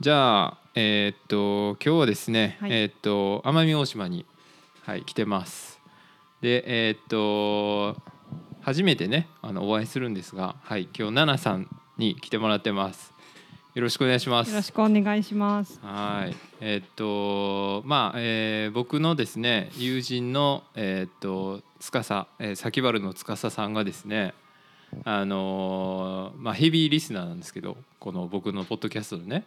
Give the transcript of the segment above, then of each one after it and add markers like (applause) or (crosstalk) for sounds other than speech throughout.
じゃあえーっと今日はですね、はいえーっと奄美大島にはい来てます。でえーっと初めてねあのお会いするんですが、はい今日ナナさんに来てもらってます。よろしくお願いします。よろしくお願いします。はい、えーっとまあ、えー僕のですね友人のえーっと司、えー、先原の司さんがですねあのーまあヘビーリスナーなんですけどこの僕のポッドキャストのね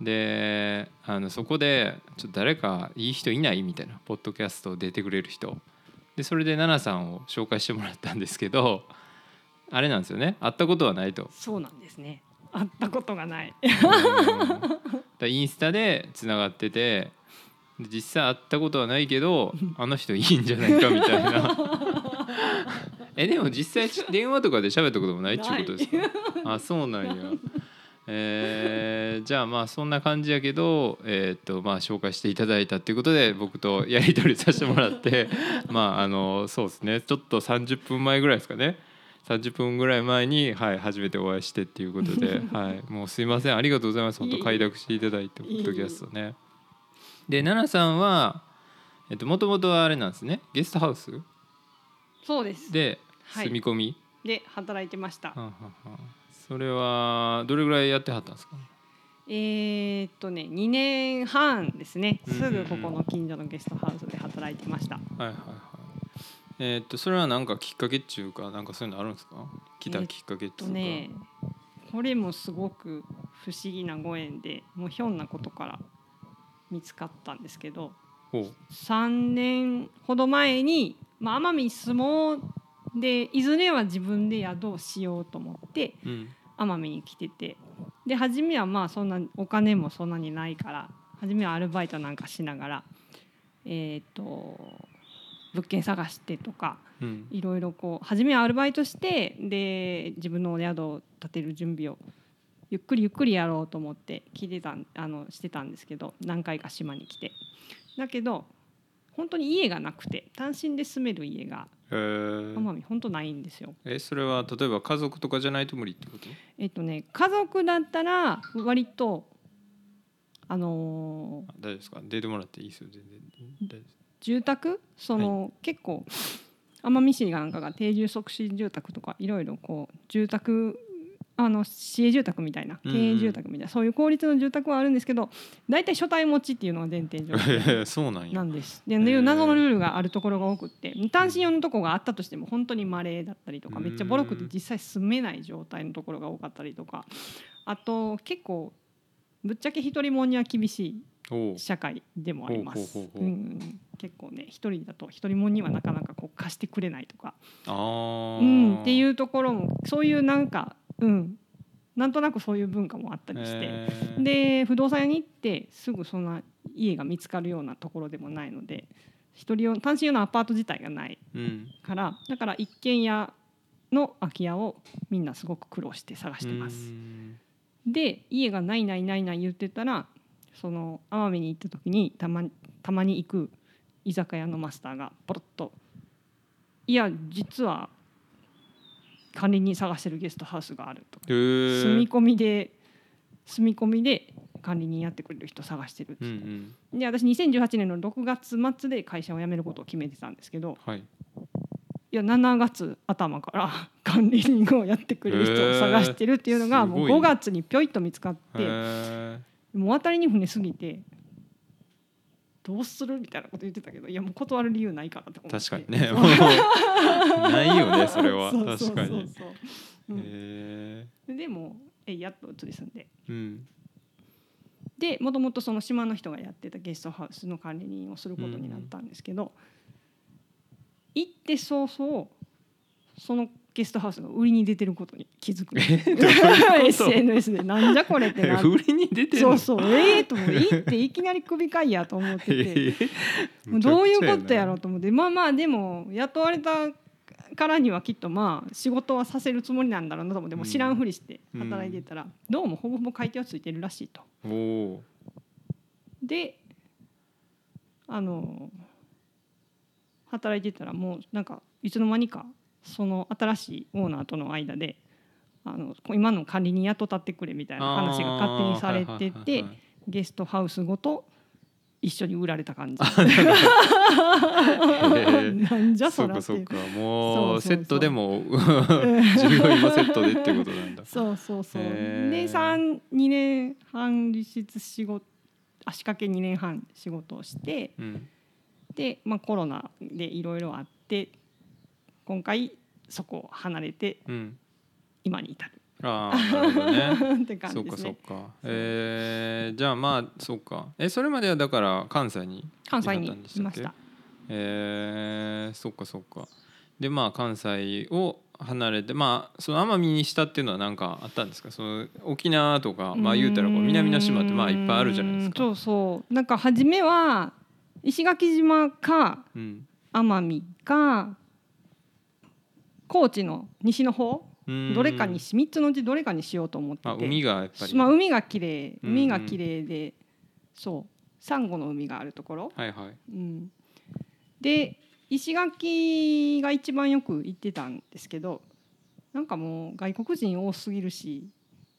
であのそこでちょっと誰かいい人いない？みたいなポッドキャスト出てくれる人。でそれで奈々さんを紹介してもらったんですけどあれなんですよね。会ったことはないと。そうなんですね。会ったことがない。うん。だインスタでつながっててで実際会ったことはないけどあの人いいんじゃないかみたいな。(laughs) えでも実際電話とかで喋ったこともないっていうことですか？あそうなんやえーじゃあまあそんな感じやけど、えーっとまあ、紹介していただいたっていうことで僕とやり取りさせてもらって (laughs) まああのそうですね。ちょっと30分前ぐらいですかね。30分ぐらい前に、はい、初めてお会いしてっていうことで、(laughs) はい、もうすいません。ありがとうございます。本当快諾していただいてポッドキャストね。で奈々さんはえっともともとはあれなんですね。ゲストハウス？そうです。ではい。住み込み、で働いてました。はんはんはんそれはどれぐらいやってはったんですか？えーっとね、2年半ですね。すぐここの近所のゲストハウスで働いてました。はいはいはい。えーっとそれはなんかきっかけっていうかなんかそういうのあるんですか？来たきっかけっていうか、とね、これもすごく不思議なご縁で、もうひょんなことから見つかったんですけど、ほう。3年ほど前に、まあ、奄美に住もうでいずれは自分で宿をしようと思ってうん奄美に来てて。で初めはまあそんなお金もそんなにないから初めはアルバイトなんかしながらえっ、と物件探してとかうん。いろいろこう初めはアルバイトしてで自分のお宿を建てる準備をゆっくりゆっくりやろうと思って聞いてたんあのしてたんですけど何回か島に来て。だけど本当に家がなくて単身で住める家がえー。奄美本当ないんですよ。えそれは例えば家族とかじゃないと無理ってこと？えっとね家族だったら割とあのーあ大丈夫ですか？出てもらっていいですよ。全然。大丈夫です。住宅？その、結構奄美市なんかが定住促進住宅とかいろいろこう住宅あの市営住宅みたいなうん経営住宅みたいな、そういう公立の住宅はあるんですけど大体所帯持ちっていうのが前提条件そうなんや。なんです。で、謎のルールがあるところが多くって単身用のとこがあったとしても本当に稀だったりとかめっちゃボロくて実際住めない状態のところが多かったりとか。あと結構ぶっちゃけ一人者には厳しい社会でもあります。ほうん。結構ね一人だと一人者にはなかなかこう貸してくれないとか、うん、っていうところもそういうなんか、うん、なんとなくそういう文化もあったりして。で不動産屋に行ってすぐそんな家が見つかるようなところでもないので一人用単身用のアパート自体がないうんからだから一軒家の空き家をみんなすごく苦労して探してまうす。んで家がないないないない言ってたらその奄美に行った時にたまたまに行く居酒屋のマスターがポロッと「いや実は管理人探してるゲストハウスがある」と。へー。住み込みで住み込みで管理人やってくれる人探してるっつうんうん。で私2018年の6月末で会社を辞めることを決めてたんですけどはい。いや7月頭から (laughs) 管理人をやってくれる人を探してるっていうのがもうへー。すごい5月にぴょいっと見つかってへもう渡りに船すぎてどうするみたいなこと言ってたけどいやもう断る理由ないからって思って。ー確かにね。(laughs) ないよね (laughs) それは。確かに。へでもえやっと移り住んで。ーうん。でもともとその島の人がやってたゲストハウスの管理人をすることになったんですけど、行って早々そのゲストハウスが売りに出てることに気づく。SNS (laughs) で。なんじゃこれってな (laughs) 売りに出てるそうそう。ええと思って。行っていきなり首かいやと思ってて。(laughs) もうどういうことやろうと思って。まあまあでも雇われたからにはきっとまあ仕事はさせるつもりなんだろうなと思ってもう知らんふりして働いてたら、どうもほぼほぼ買い手はついてるらしいと。おおであの働いてたらもうなんかいつの間にかその新しいオーナーとの間であの今の管理人雇ってくれみたいな話が勝手にされててはいはいゲストハウスごと一緒に売られた感じ。ー (laughs) なんじゃそそうらって。いうかそうか。もうセットでも従業員もセットでってことなんだ。(laughs) そうそうそう。で三二年半立室仕事足掛け2年半仕事をしてうん。で、まあ、コロナでいろいろあって今回そこを離れてうん。今に至る。ああなるほどね。(laughs) って感そうかじですね。そうかえー、じゃあまあそうか。えそれまではだから関西に関西にいました。えー、そっかそっか。でまあ関西を離れてまあその奄美にしたっていうのは何かあったんですか？その沖縄とかまあ言うたらこう南の島ってまあいっぱいあるじゃないですか。そうそう。なんか初めは石垣島かうん。奄美か高知の西の方うん。どれかにし3つのうちどれかにしようと思ってて。あ海がやっぱり、まあ、海が綺麗。うん海が綺麗で、そう。サンゴの海があるところ、はいはい。うん、で石垣が一番よく行ってたんですけどなんかもう外国人多すぎるし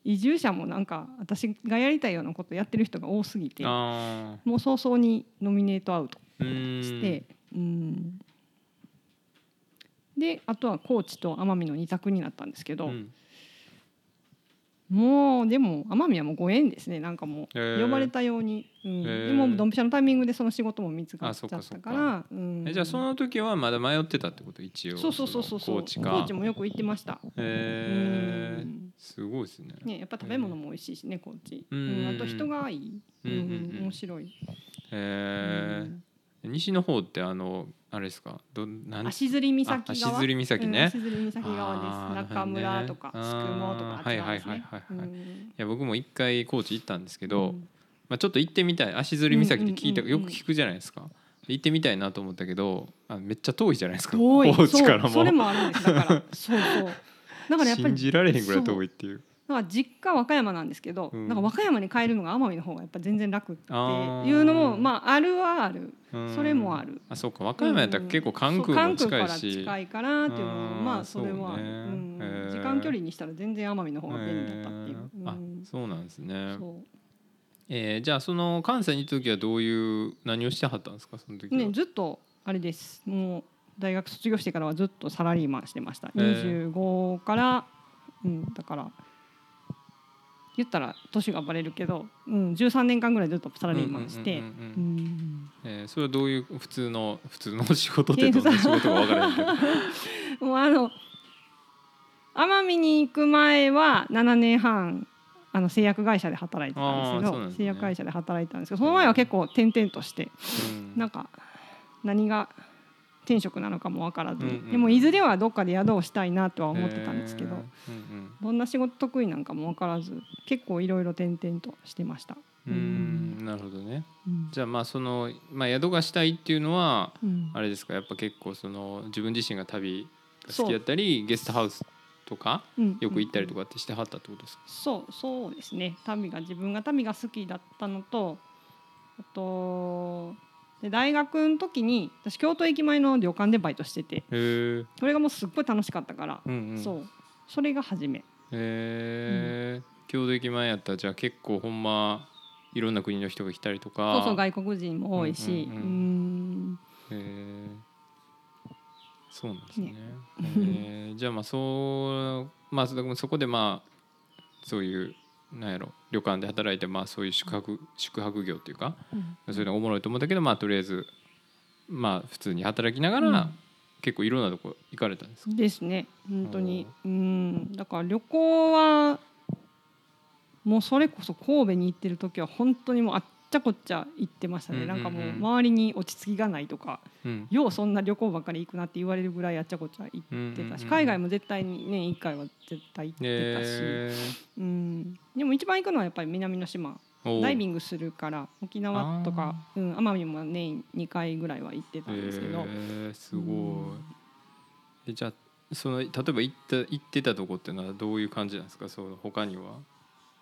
移住者もなんか私がやりたいようなことやってる人が多すぎてあもう早々にノミネートアウトして、うん、であとは高知と奄美の2択になったんですけど、うん。もうでも奄美はもうご縁ですね。なんかもう呼ばれたように、うん。でもドンピシャのタイミングでその仕事も見つかっちゃったから。うん。えじゃあその時はまだ迷ってたってこと？一応。そうそうそうそうそう。の高知か。高知もよく行ってました、えー。うん。すごいですね。ねやっぱ食べ物も美味しいしね高知、ううん。んあと人がいい、うん面白い、えー西の方ってあのあれですか？どなん？足摺岬側？あ足摺岬ね。うん足摺岬側です。中村とか宿毛とかあっち側ですね。はいはいはいはいはい。うん。いや僕も一回高知行ったんですけど、うん。まあ、ちょっと行ってみたい。足摺岬って聞いた、よく聞くじゃないですか。行ってみたいなと思ったけどあめっちゃ遠いじゃないですか。遠い。高知からも。それもあるんです。だからそうそう。だからやっぱり信じられへんぐらい遠いっていうだから実家和歌山なんですけど、うん。なんか和歌山に帰るのが奄美の方がやっぱ全然楽っていうのもまああるはある。うん。それもある。あそうか。和歌山やったら結構関空も近いそう関空からし、近いからっていうのもうんまあそれはねうん。時間距離にしたら全然奄美の方が便利だったっていう、あうん。そうなんですね。そえーじゃあその関西にいた時はどういう何をしてはったんですかその時ねずっとあれです。もう大学卒業してからはずっとサラリーマンしてました。へー。25から、うん、だから言ったら年がバレるけど、うん、13年間ぐらいずっとサラリーマンして。えーそれはどういう普通の (laughs) 普通の仕事ってどんな仕事か分からへんけど。(laughs) もうあの奄美に行く前は7年半あの製薬会社で働いてたんですけどね。製薬会社で働いてたんですけどその前は結構転々として。うん。なんか何が転職なのかも分からず。に、うんうん。でもいずれはどっかで宿をしたいなとは思ってたんですけど、へー。うんどんな仕事得意なんかも分からず結構いろいろ転々としてました。うん。うん。なるほどね。うん。じゃあまあその、まあ、宿がしたいっていうのはうん。あれですか？やっぱ結構その自分自身が旅が好きだったりゲストハウスとかうん。よく行ったりとかってしてはったってことですか、そうそうですね。旅が自分が旅が好きだったのとあとで大学の時に私京都駅前の旅館でバイトしてて。それがもうすっごい楽しかったから、うんうん。そう。それが初め。へえ京都駅前やったらじゃあ結構ほんまいろんな国の人が来たりとか。そうそう外国人も多いし。うんうんううん。へえそうなんですね。ね。へえじゃあまあそうまあそそこでまあそういうなんやろ旅館で働いてまあそういう宿泊宿泊業っていうかうん。そういうのがおもろいと思ったけどまあとりあえずまあ普通に働きながら、うん。結構いろんなとこ行かれたんですか？ですね本当に。うん。だから旅行はもうそれこそ神戸に行ってる時は本当にもうあっちゃこっちゃ行ってましたね、うんうんうん。なんかもう周りに落ち着きがないとかうん。ようそんな旅行ばっかり行くなって言われるぐらいあっちゃこっちゃ行ってたし、うんうんうん。海外も絶対に年1回は絶対行ってたし、へうん、でも一番行くのはやっぱり南の島。えダイビングするから沖縄とか、うん、奄美も年2回ぐらいは行ってたんですけど、へえすごい、うん。えじゃあその例えば行った行ってたとこっていうのはどういう感じなんですか？その他には。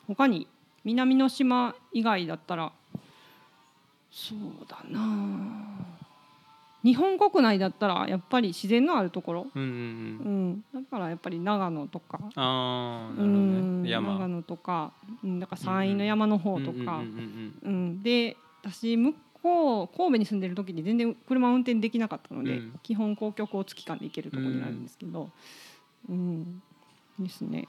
他に南の島以外だったらそうだな。あ日本国内だったらやっぱり自然のあるところ、うんうんううん。ん、だからやっぱり長野とか、ああなるほどうん。ね山。長野とか、うん、だから山陰の山の方とか、で私向こう神戸に住んでる時に全然車運転できなかったので、うん。基本公共交通機関で行けるところになるんですけど、うん。ですね。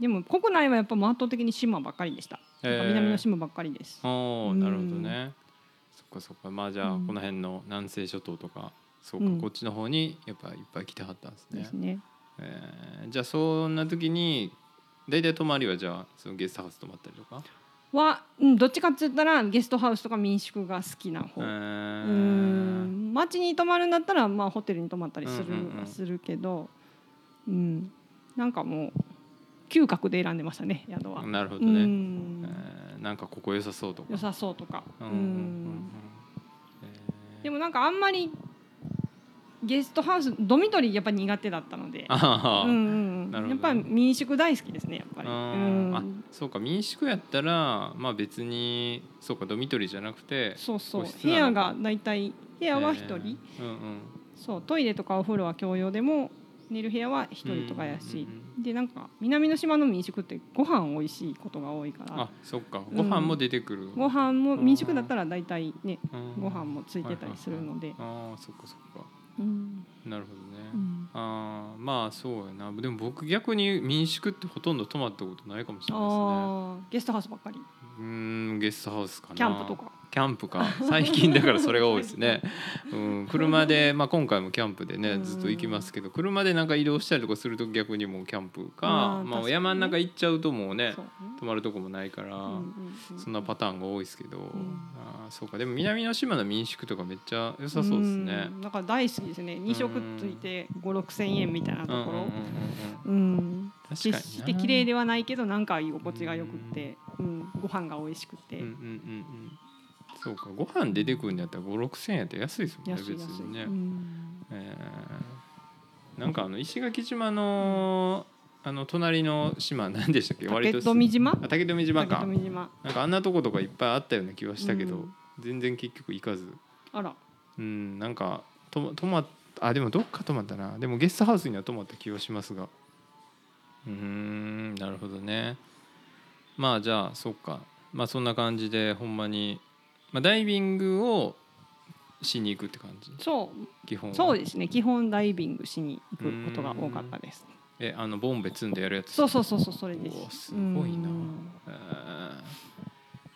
でも国内はやっぱ圧倒的に島ばっかりでした、へー南の島ばっかりです。おおなるほどねかそっか。まあじゃあうん。この辺の南西諸島とかそうかうん。こっちの方にやっぱいっぱい来てはったんですね。ですね。えーじゃあそんな時に大体泊まりはじゃあそのゲストハウス泊まったりとか？は、うん、どっちかって言ったらゲストハウスとか民宿が好きな方。えうーん。町に泊まるんだったら、まあ、ホテルに泊まったりする,、するけど、うん、なんかもう嗅覚で選んでましたね宿は。うなるほどね、ん。えーなんかここ良さそうとか。良さそうとか、うんううんうん。うん。んえー。でもなんかあんまりゲストハウスドミトリーやっぱ苦手だったので、うんうんなるほどね。やっぱり民宿大好きですねやっぱり。あうんそうか民宿やったらまあ別にそうかドミトリーじゃなくてそうそう。部屋がだいたい部屋は一人、えー。うんうん。そうトイレとかお風呂は共用でも寝る部屋は一人とかやし、でなんか南の島の民宿ってご飯美味しいことが多いから。あそっか。ご飯も出てくる、ご飯も民宿だったら大体ねうん。ご飯もついてたりするので、ああそっかそっか。うん。なるほどね、うんああまあそうやな。でも僕逆に民宿ってほとんど泊まったことないかもしれないですね。ゲストハウスばっかり。うーんゲストハウスかな。キャンプとか。キャンプか。最近だからそれが多いですね、(laughs) うん、車で、まあ、今回もキャンプでねうんずっと行きますけど車でなんか移動したりとかすると逆にもうキャンプかまあ、山の中行っちゃうともうね泊まるとこもないから、そんなパターンが多いですけど、ん。あーそうか。でも南の島の民宿とかめっちゃ良さそうですね。ん。だから大好きですね。2食ついて5 6千円みたいなところ。決して綺麗ではないけどなんか居心地がよくって、うん、ご飯が美味しくて、うんうんうんうん。そうかご飯出てくるんやったら5 6千円やったら安いですもんね別にね。うん。えー。なんかあの石垣島のあの隣の島何でしたっけ？割竹と富島。あ竹富島竹か富島。なんかあんなとことかいっぱいあったような気はしたけど、うん。全然結局行かず。あら。うん。なんかと泊まっあでもどっか泊まったな。でもゲストハウスには泊まった気はしますが。うーんなるほどね。まあじゃあそっか。まあそんな感じでほんまに、まあ、ダイビングをしに行くって感じ？そう。基本は？そうですね。基本ダイビングしに行くことが多かったです。えあのボンベ積んでやるやつ？そうそうそうそうそれです。すごいな。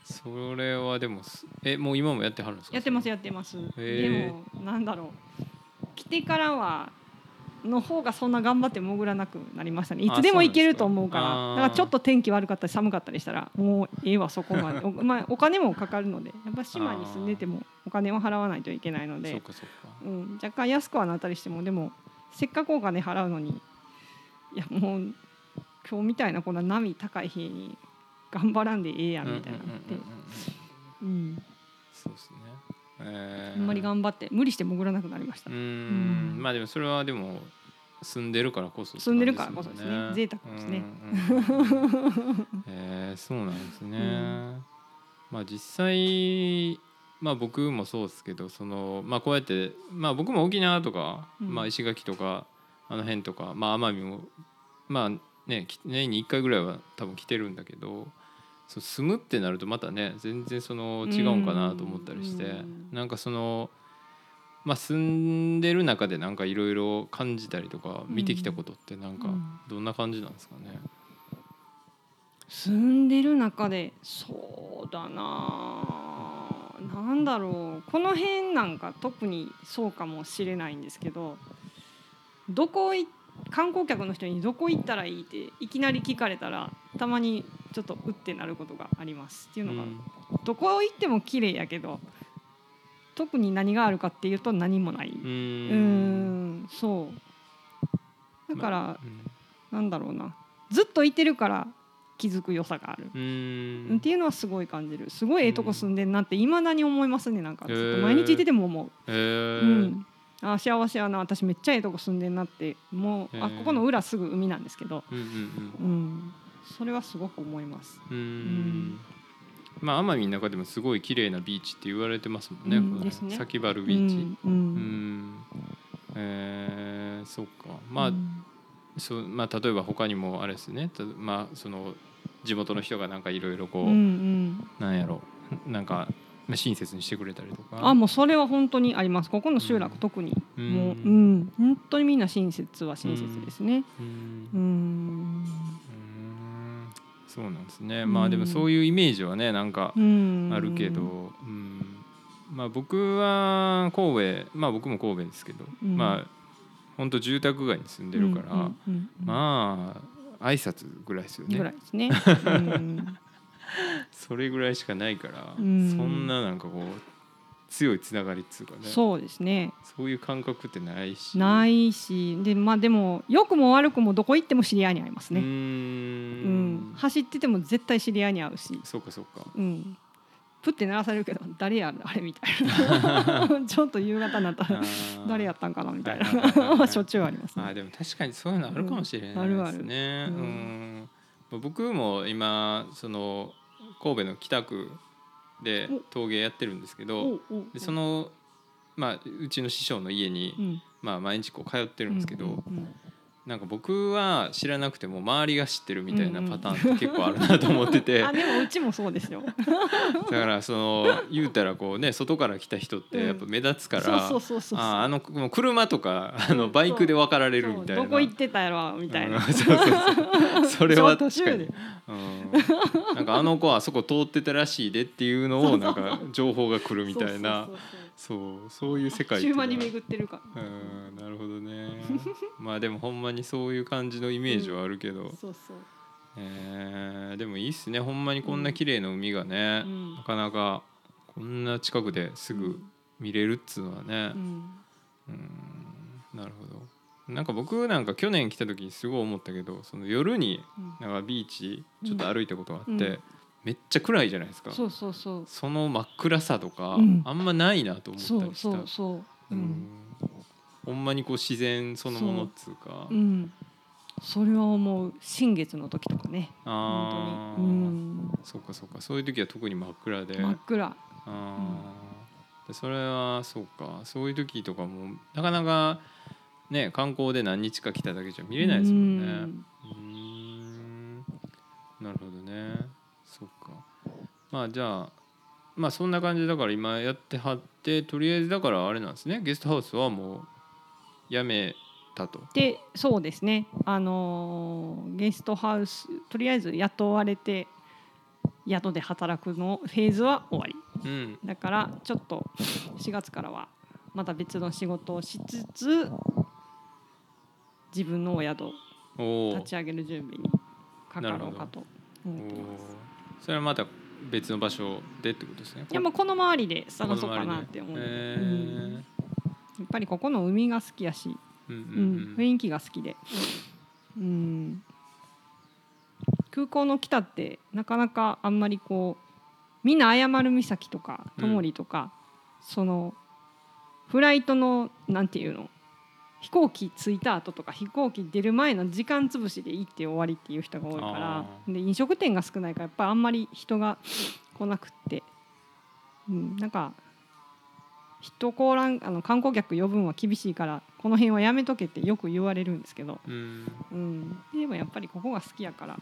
それはでもすえもう今もやってはるんですか？やってますよやってます。へでーもなんだろう来てからはの方がそんな頑張って潜らなくなりましたね。いあつでも行けると思うから。だからちょっと天気悪かったり寒かったりしたらもうええわそこまで。(laughs) お,、まあ、お金もかかるのでやっぱ島に住んでてもお金を払わないといけないのそうで、かそうか。うん、若干安くはなったりしてもでもせっかくお金払うのにいやもう今日みたいなこんな波高い日に頑張らんでええやんみたいなのって。うん。そうですね。えあんまり頑張って無理して潜らなくなりました。うん。ん。まあでもそれはでも住んでるからこそって住んでるからこそですね。贅沢ですね。(laughs) えーそうなんですね。うん。まあ実際まあ僕もそうですけどそのまあこうやってまあ僕も沖縄とか、うん。まあ石垣とかあの辺とかまあ奄美もまあねき年に1回ぐらいは多分来てるんだけどそう住むってなるとまたね全然その違うんかなと思ったりして、うん。なんかそのまあ住んでる中でなんかいろいろ感じたりとか見てきたことってなんかうん。どんな感じなんですかね？住んでる中でそうだななんだろう。この辺なんか特にそうかもしれないんですけどどこい観光客の人にどこ行ったらいいっていきなり聞かれたらたまにちょっとうってなることがありますっていうのが、うん。どこ行っても綺麗やけど特に何があるかっていうと何もない。うん。んそう。だから、うん。なんだろうな。ずっといてるから気づく良さがある、っていうのはすごい感じる。すごいええとこ住んでんなっていまだに思いますねなんか。へずっとー毎日いてても思う、へうーん、あ幸せやな。私めっちゃええとこ住んでんなって。もうあここの裏すぐ海なんですけど、うんうん。うん、それはすごく思います。うん。まあ奄美の中でもすごい綺麗なビーチって言われてますもんね。うん。このですね。先原ビーチ。うんううん。ん。えー、そうか。まあ、うん。そうまあ例えば他にもあれですね。たまあその地元の人がなんかいろいろこう、うんうん。なんやろ。なんかまあ親切にしてくれたりとか。あもうそれは本当にあります。ここの集落うん特に。うもう、うん。ん、本当にみんな親切は親切ですね。うんそうなんですね。うん。まあでもそういうイメージはねなんかうん。あるけど、うん、まあ僕は神戸まあ僕も神戸ですけど、うん。まあ本当住宅街に住んでるから、まあ挨拶ぐらいですよね。ぐらいですね、(laughs) うん。それぐらいしかないから、うん。そんななんかこう強いつながりっつうかね。そうですね。そういう感覚ってないし。ないしでまあでも良くも悪くもどこ行っても知り合いに会いますね、うん。ん。走ってても絶対知り合いに会うし、そうかそうか。うん、プって鳴らされるけど誰やあれみたいな。(laughs) ちょっと夕方になったら誰やったんかなみたいな。しょっちゅうありますね。あでも確かにそういうのあるかもしれないですね。うんあるある。うん。うん僕も今その神戸の北区でお陶芸やってるんですけおどでその、まあ、うちの師匠の家に、うん。まあ、毎日こう通ってるんですけど、なんか僕は知らなくても周りが知ってるみたいなパターンって結構あるなと思ってて、あでもうちもそうですよ。(laughs) だからその言うたらこうね外から来た人ってやっぱ目立つから。ああのもう車とかあのバイクで分かられるみたいな。どこ行ってたやろみたいな。うんそうそうそう。(laughs) それは確かに。うん、なんかあの子はあそこ通ってたらしいでっていうのをなんか情報が来るみたいな。そうそうそうそうそうそう。いうのは。週間に巡ってるから。うんなるほどね。(laughs) まあでもほんまにそういう感じのイメージはあるけど、そうそう。えーでもいいっすね。ほんまにこんな綺麗な海がね、うん。なかなかこんな近くですぐ見れるっつうのはね。う、ん。うんなるほど。なんか僕なんか去年来た時にすごい思ったけどその夜にうん。なんかビーチちょっと歩いたことがあって、うんめっちゃ暗いじゃないですかそうそうそう。その真っ暗さとか、うんあんまないなと思ったりしたそうそう。ううんんほんまにこう自然そのものっつうかうん。それは思う新月の時とかね。あー、本当に。うん。そうかそうかそういう時は特に真っ暗で、真っ暗。あーでそれはそうかそういう時とかもなかなかね観光で何日か来ただけじゃ見れないですもんね。うんうーんなるほどねそうか。まあじゃあまあそんな感じだから今やってはってとりあえずだからあれなんですね。ゲストハウスはもうやめたと。でそうですね。あのーゲストハウスとりあえず雇われて宿で働くのフェーズは終わり。うん。だからちょっと4月からはまた別の仕事をしつつ自分のお宿を立ち上げる準備にかかろうかと思ってます。それはまた別の場所でってことですね。いやもうこの周りで探そうかなって思う、へうーん。やっぱりここの海が好きやし、うんううん。ん。雰囲気が好きで、うん、空港の北ってなかなかあんまりこうみんな謝る岬とかうんともりとか、そのフライトのなんていうの？飛行機着いた後とか飛行機出る前の時間潰しで行って終わりっていう人が多いからあで飲食店が少ないからやっぱりあんまり人が来なくって、うん、なんか人来らんあの観光客呼ぶんは厳しいからこの辺はやめとけってよく言われるんですけど、うん。うん、でもやっぱりここが好きやから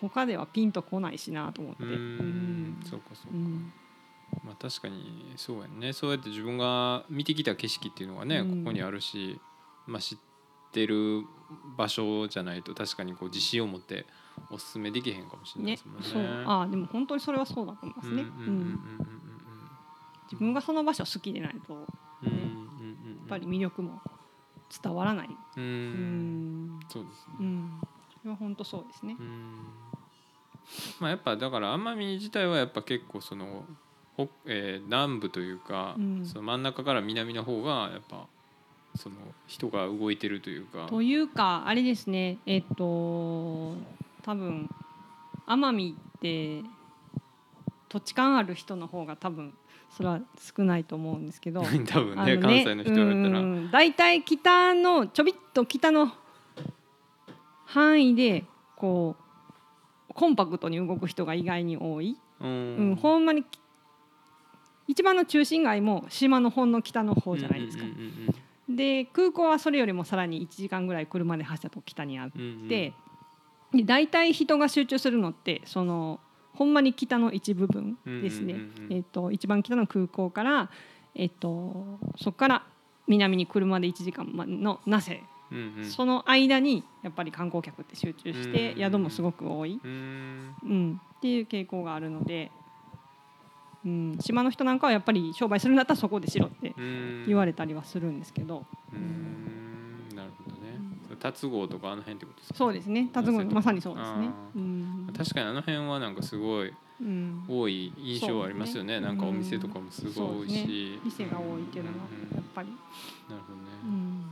他ではピンとこないしなと思って。ううん。そうかそうか。うんまあ確かにそうやねそうやって自分が見てきた景色っていうのがね、うんここにあるし、まあ、知ってる場所じゃないと確かにこう自信を持っておすすめできへんかもしれないねですもんね。そうああでも本当にそれはそうだと思いますね。自分がその場所好きでないとやっうんうんうんうんうんぱり魅力も伝わらない。ううんんそうですね。うんそれは本当そうですねう。んまあやっぱだから奄美自体はやっぱ結構その北、えー南部というか、うん。その真ん中から南の方がやっぱその人が動いてるというか。というかあれですね。えっと多分奄美って土地勘ある人の方が多分それは少ないと思うんですけど。(laughs) 多分ねあの関西の人やったら。うん大体北のちょびっと北の範囲でこうコンパクトに動く人が意外に多い、うん、ほんまに一番の中心街も島のほんの北の方じゃないですか。で空港はそれよりもさらに1時間ぐらい車で走ったと北にあっうんうんうん。て、で大体人が集中するのってそのほんまに北の一部分ですね。えっと一番北の空港から、えっとそこから南に車で1時間まの那勢、うんうん。その間にやっぱり観光客って集中してうん。宿もすごく多い、うん。うん、っていう傾向があるので、うん、島の人なんかはやっぱり商売するんだったらそこでしろってうん。言われたりはするんですけど、うん。なるほどね。達郷とかあの辺ってことですか？そうですね。辰郷まさにそうですね。うん。確かにあの辺はなんかすごいうん。多い印象はありますよね。なんかお店とかもすごい多いし、店が多いっていうのはうん。やっぱり、なるほどね、うん、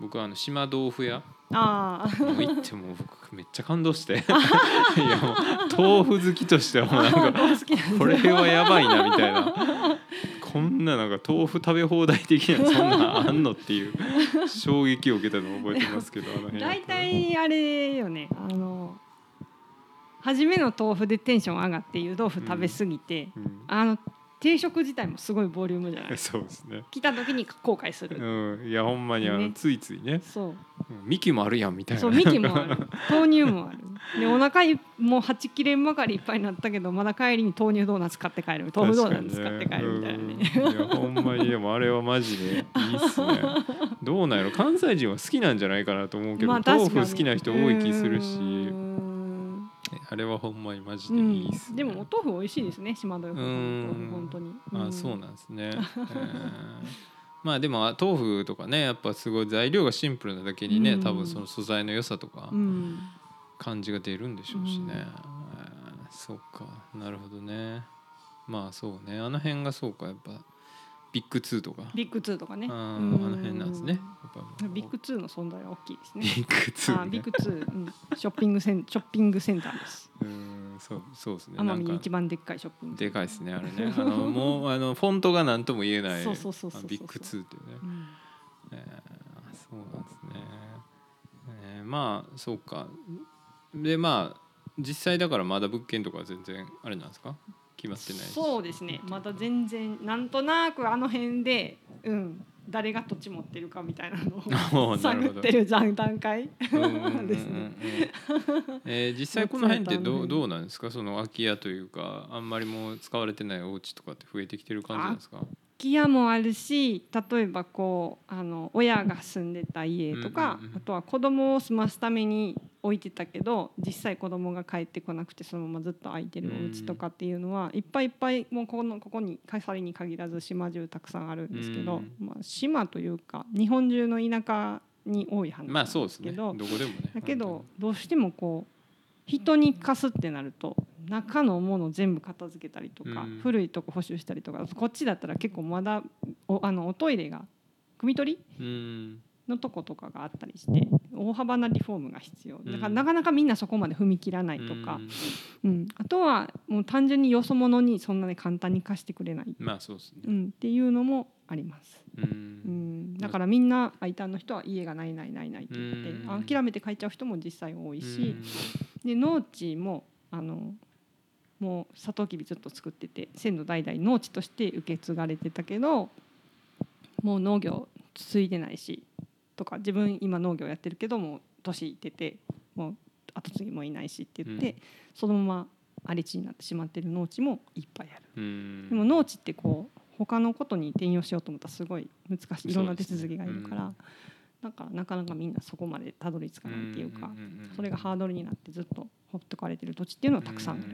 僕はあの島豆腐屋ああもう行ってもう僕めっちゃ感動して。(laughs) いやもう豆腐好きとしてはもうなんかこれはやばいなみたいな。こんななんか豆腐食べ放題的な (laughs) そんなんあんのっていう衝撃を受けたのを覚えてますけど大体あれよね。あの初めの豆腐でテンション上がって湯豆腐食べ過ぎて、うん。あの定食自体もすごいボリュームじゃない (laughs) そうですね。来た時に後悔する、うん。いやほんまにあの、ね。ついついね。そううんミキもあるやんみたいな。そうミキもある。豆乳もある。でお腹いもうはち切れんばかりいっぱいになったけどまだ帰りに豆乳ドーナツ買って帰る。豆腐ドーナツ買って帰るみたいなね。うんいやほんまにでもあれはマジでいいっすね。(laughs) どうなんやろ。関西人は好きなんじゃないかなと思うけど、まあ豆腐好きな人多い気するし。あれはほんまにマジうんでいいっす、ね。でもお豆腐美味しいですね島豆腐本当に。あそうなんですね、えーまあでもあ豆腐とかねやっぱすごい材料がシンプルなだけにね、うん。多分その素材の良さとかうん。感じが出るんでしょうしね、うん。えーそうか。なるほどね。まあそうね。あの辺がそうか。やっぱビッグ2とか。ビッグ2とかね。ああの辺なんですね。やっぱもう。ビッグ2の存在は大きいですね。ビッグ2、ね、あビッグ2、うん、ショッピングセンショッピングセンターです。(laughs) うんそうそうですね。奄美に一番でっかいショッピングでかいですねあれね。あのもうあのフォントが何とも言えない。そうそうそうビッグ2っていうね。うん。えーそうなんですね、えーまあそうか。でまあ実際だからまだ物件とかは全然あれなんですか？決まってないそうですね。まだ全然なんとなくあの辺で、うん、誰が土地持ってるかみたいなのおを (laughs) 探ってる段階ですね。えー実際この辺ってどうどうなんですか？その空き家というかあんまりもう使われてないお家とかって増えてきてる感じなんですか？空き家もあるし例えばこうあの親が住んでた家とか、うんうんうんあとは子供を住ますために置いてたけど実際子供が帰ってこなくてそのままずっと空いてるお家とかっていうのは、いっぱいいっぱいもうここのここに笠利に限らず島中たくさんあるんですけど、まあ、島というか日本中の田舎に多い話なんまあそうでですけど、どこでもね。だけどどうしてもこう人に貸すってなると中のもの全部片付けたりとか、うん。古いとこ補修したりとかこっちだったら結構まだおあのおトイレが汲み取りうん。のとことかがあったりして大幅なリフォームが必要。だからうん。なかなかみんなそこまで踏み切らないとか。う、ん。うん。あとはもう単純によそ者にそんなに簡単に貸してくれない、まあそうですね。うん、っていうのもあります。ううん。ん、だからみんなーンの人は家がないないないないって言ってうん。諦めて帰っちゃう人も実際多いし、で農地もあのもうサトウキビずっと作ってて先祖代々農地として受け継がれてたけどもう農業継いでないしとか自分今農業やってるけどもう年いっててもう後継ぎもいないしって言って、うんそのまま荒れ地になってしまってる農地もいっぱいある。うんでも農地ってこう他のことに転用しようと思ったらすごい難しいいろんな手続きがいるから、そうだからなかなかみんなそこまでたどり着かないっていうか、それがハードルになってずっとほっとかれてる土地っていうのはたくさんある。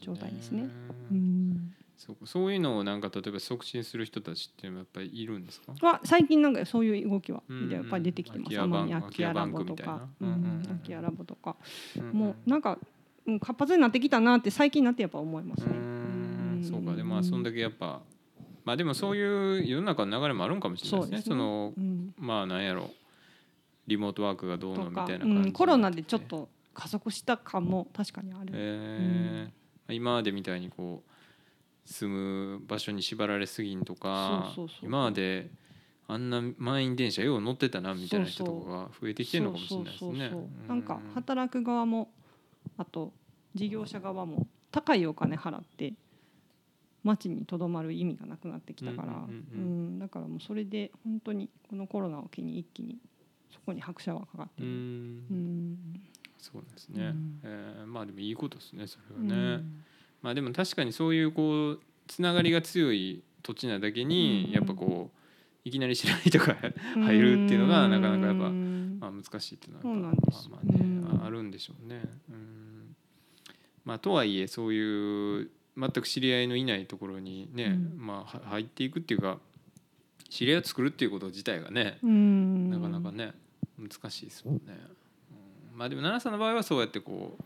状態ですね。うん。そうかそういうのをなんか例えば促進する人たちっていうのはやっぱりいるんですか？は最近なんかそういう動きはうんやっぱり出てきてます。空き家バン奄美空き家ラボとか、空き家ラボとか、うんもうなんかうん活発になってきたなって最近になってやっぱ思いますうね。ん。そうか。でもまあそんだけやっぱまあでもそういう世の中の流れもあるんかもしれないですね。そのうん。まあなんやろ。リモートワークがどうのみたいな感じうん、コロナでちょっと加速した感も確かにある。えー今までみたいにこう住む場所に縛られすぎんとか今まであんな満員電車よう乗ってたなみたいな人とかが増えてきてるのかもしれないですね。なんか働く側もあと事業者側も高いお金払って町にとどまる意味がなくなってきたから、うんだからもうそれで本当にこのコロナを機に一気にそこに拍車はかかってうる。ん。うんそうですね、うん。えーまあでもいいことですねそれはうね、ん。まあでも確かにそういうこうつながりが強い土地なだけに、うん。やっぱこういきなり知らない人が (laughs) 入るっていうのがなかなかやっぱうん。まあ難しいっていうのはまあまあね、うんああるんでしょうね。うん。まあとはいえそういう全く知り合いのいないところにね、うん。まあは入っていくっていうか知り合いを作るっていうこと自体がね、うん。なかなかね難しいですもんね。うんまあでも奈々さんの場合はそうやってこう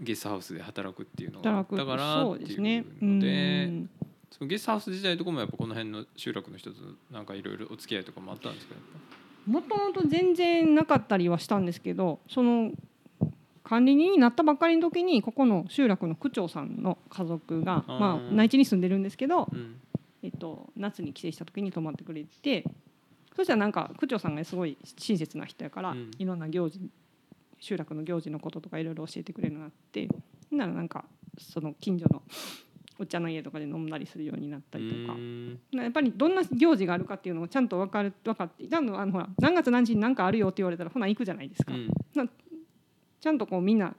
ゲストハウスで働くっていうのがあったからそうっていうですね。のでうんそのゲストハウス自体とかもやっぱこの辺の集落の人となんかいろいろお付き合いとかもあったんですけどもともと全然なかったりはしたんですけどその管理人になったばっかりの時にここの集落の区長さんの家族がまあ、内地に住んでるんですけど、うんえっと、夏に帰省した時に泊まってくれてそしたらなんか区長さんがすごい親切な人やから、うん。いろんな行事集落の行事のこととかいろいろ教えてくれるようになってならなんかその近所のお茶の家とかで飲んだりするようになったりとか。う。ん。やっぱりどんな行事があるかっていうのをちゃんと分かる分かってあのあのほら何月何日に何かあるよって言われたらほな行くじゃないですか、うん。ちゃんとこうみんな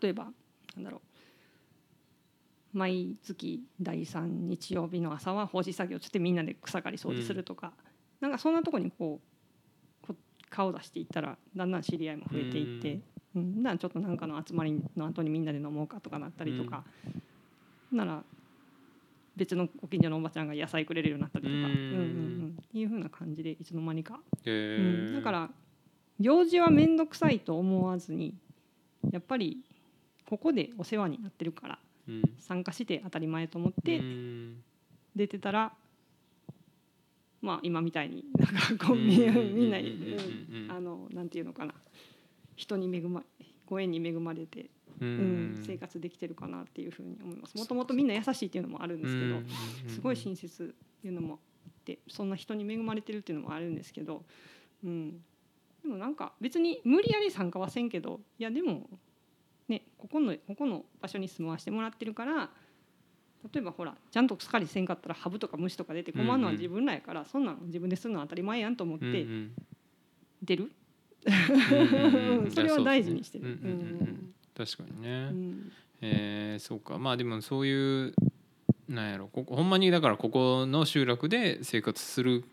例えばなんだろう。毎月第3日曜日の朝は放置作業つってみんなで草刈り掃除するとか、なんかそんなとこにこうこ顔出していったらだんだん知り合いも増えていって、うん、だからちょっとなんかの集まりの後にみんなで飲もうかとかなったりとか、なら別のご近所のおばちゃんが野菜くれるようになったりとか、うん。うんうんうん、いうふうな感じでいつの間にか。うん、だから行事は面倒くさいと思わずにやっぱりここでお世話になってるからうん。参加して当たり前と思ってうん。出てたら、まあ今みたいになんかこううんみみんなうんにあのなんていうのかな。人に恵まご縁に恵まれて、ううんん、生活できてるかなっていうふうに思いますもともとみんな優しいっていうのもあるんですけど、すごい親切っていうのもあってそんな人に恵まれてるっていうのもあるんですけど、うん、でもなんか別に無理やり参加はせんけどいやでもねここのここの場所に住まわしてもらってるから例えばほらちゃんと使りせんかったらハブとか虫とか出て困るのは自分らやから、そんなん自分でするのは当たり前やんと思ってうんうん。出る、うんうん (laughs) それは大事にしてる。うんうんうんうん。確かにね、うん。えーそうか。まあでもそういうなんやろ。ここほんまにだからここの集落で生活する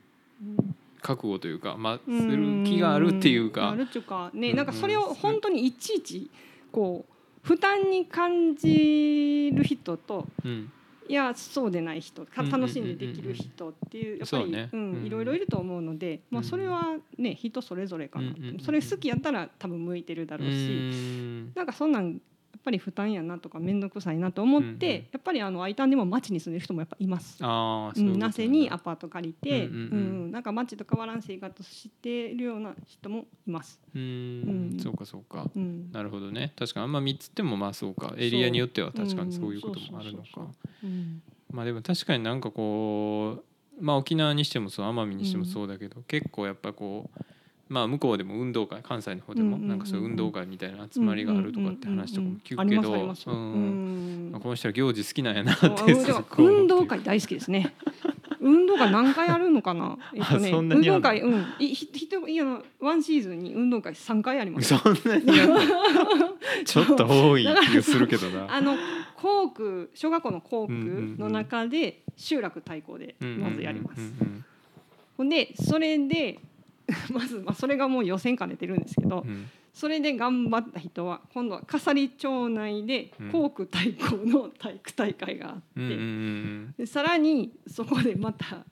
覚悟というか、まあ、する気があるっていうか。あるっていうかねうん。なんかそれを本当にいちいちこう負担に感じる人とうんいやそうでない人楽しんでできる人っていうやっぱりそうね。うんうん。いろいろいると思うのでまあうん。それはね人それぞれかなうんうんうんそれ好きやったら多分向いてるだろううしんなんかそんなんやっぱり負担やなとか面倒くさいなと思っうんうんてやっぱりあの I ターンでも町に住んでる人もやっぱいます。ああうん、那瀬にアパート借りて、ううんんうん。うんなんか町と変わらん生活してるような人もいます。うん、うん。そうかそうか。うん。なるほどね。確かにあんま3つってもまあそうか。エリアによっては確かにそういうこともあるのか。うん。まあでも確かになんかこうまあ沖縄にしてもそう奄美にしてもそうだけど、結構やっぱこうまあ向こうでも運動会関西の方でもなんかそういう運動会みたいな集まりがあるとかって話とかも聞くけどこの人は行事好きなんやなっあて運動会大好きですね。運動会何回あるのかな？(laughs) 運動会、うん、いひひといやワンシーズンに運動会三回あります。そんなに (laughs) ちょっと多い気がするけどな。(laughs) あの校区小学校の校区の中で集落対抗でまずやります。ほんでそれで (laughs) まずまあそれがもう予選兼ねてるんですけどうんう、んそれで頑張った人は今度は笠利町内でうん校区対抗の体育大会があって。うんでさらにそこでまた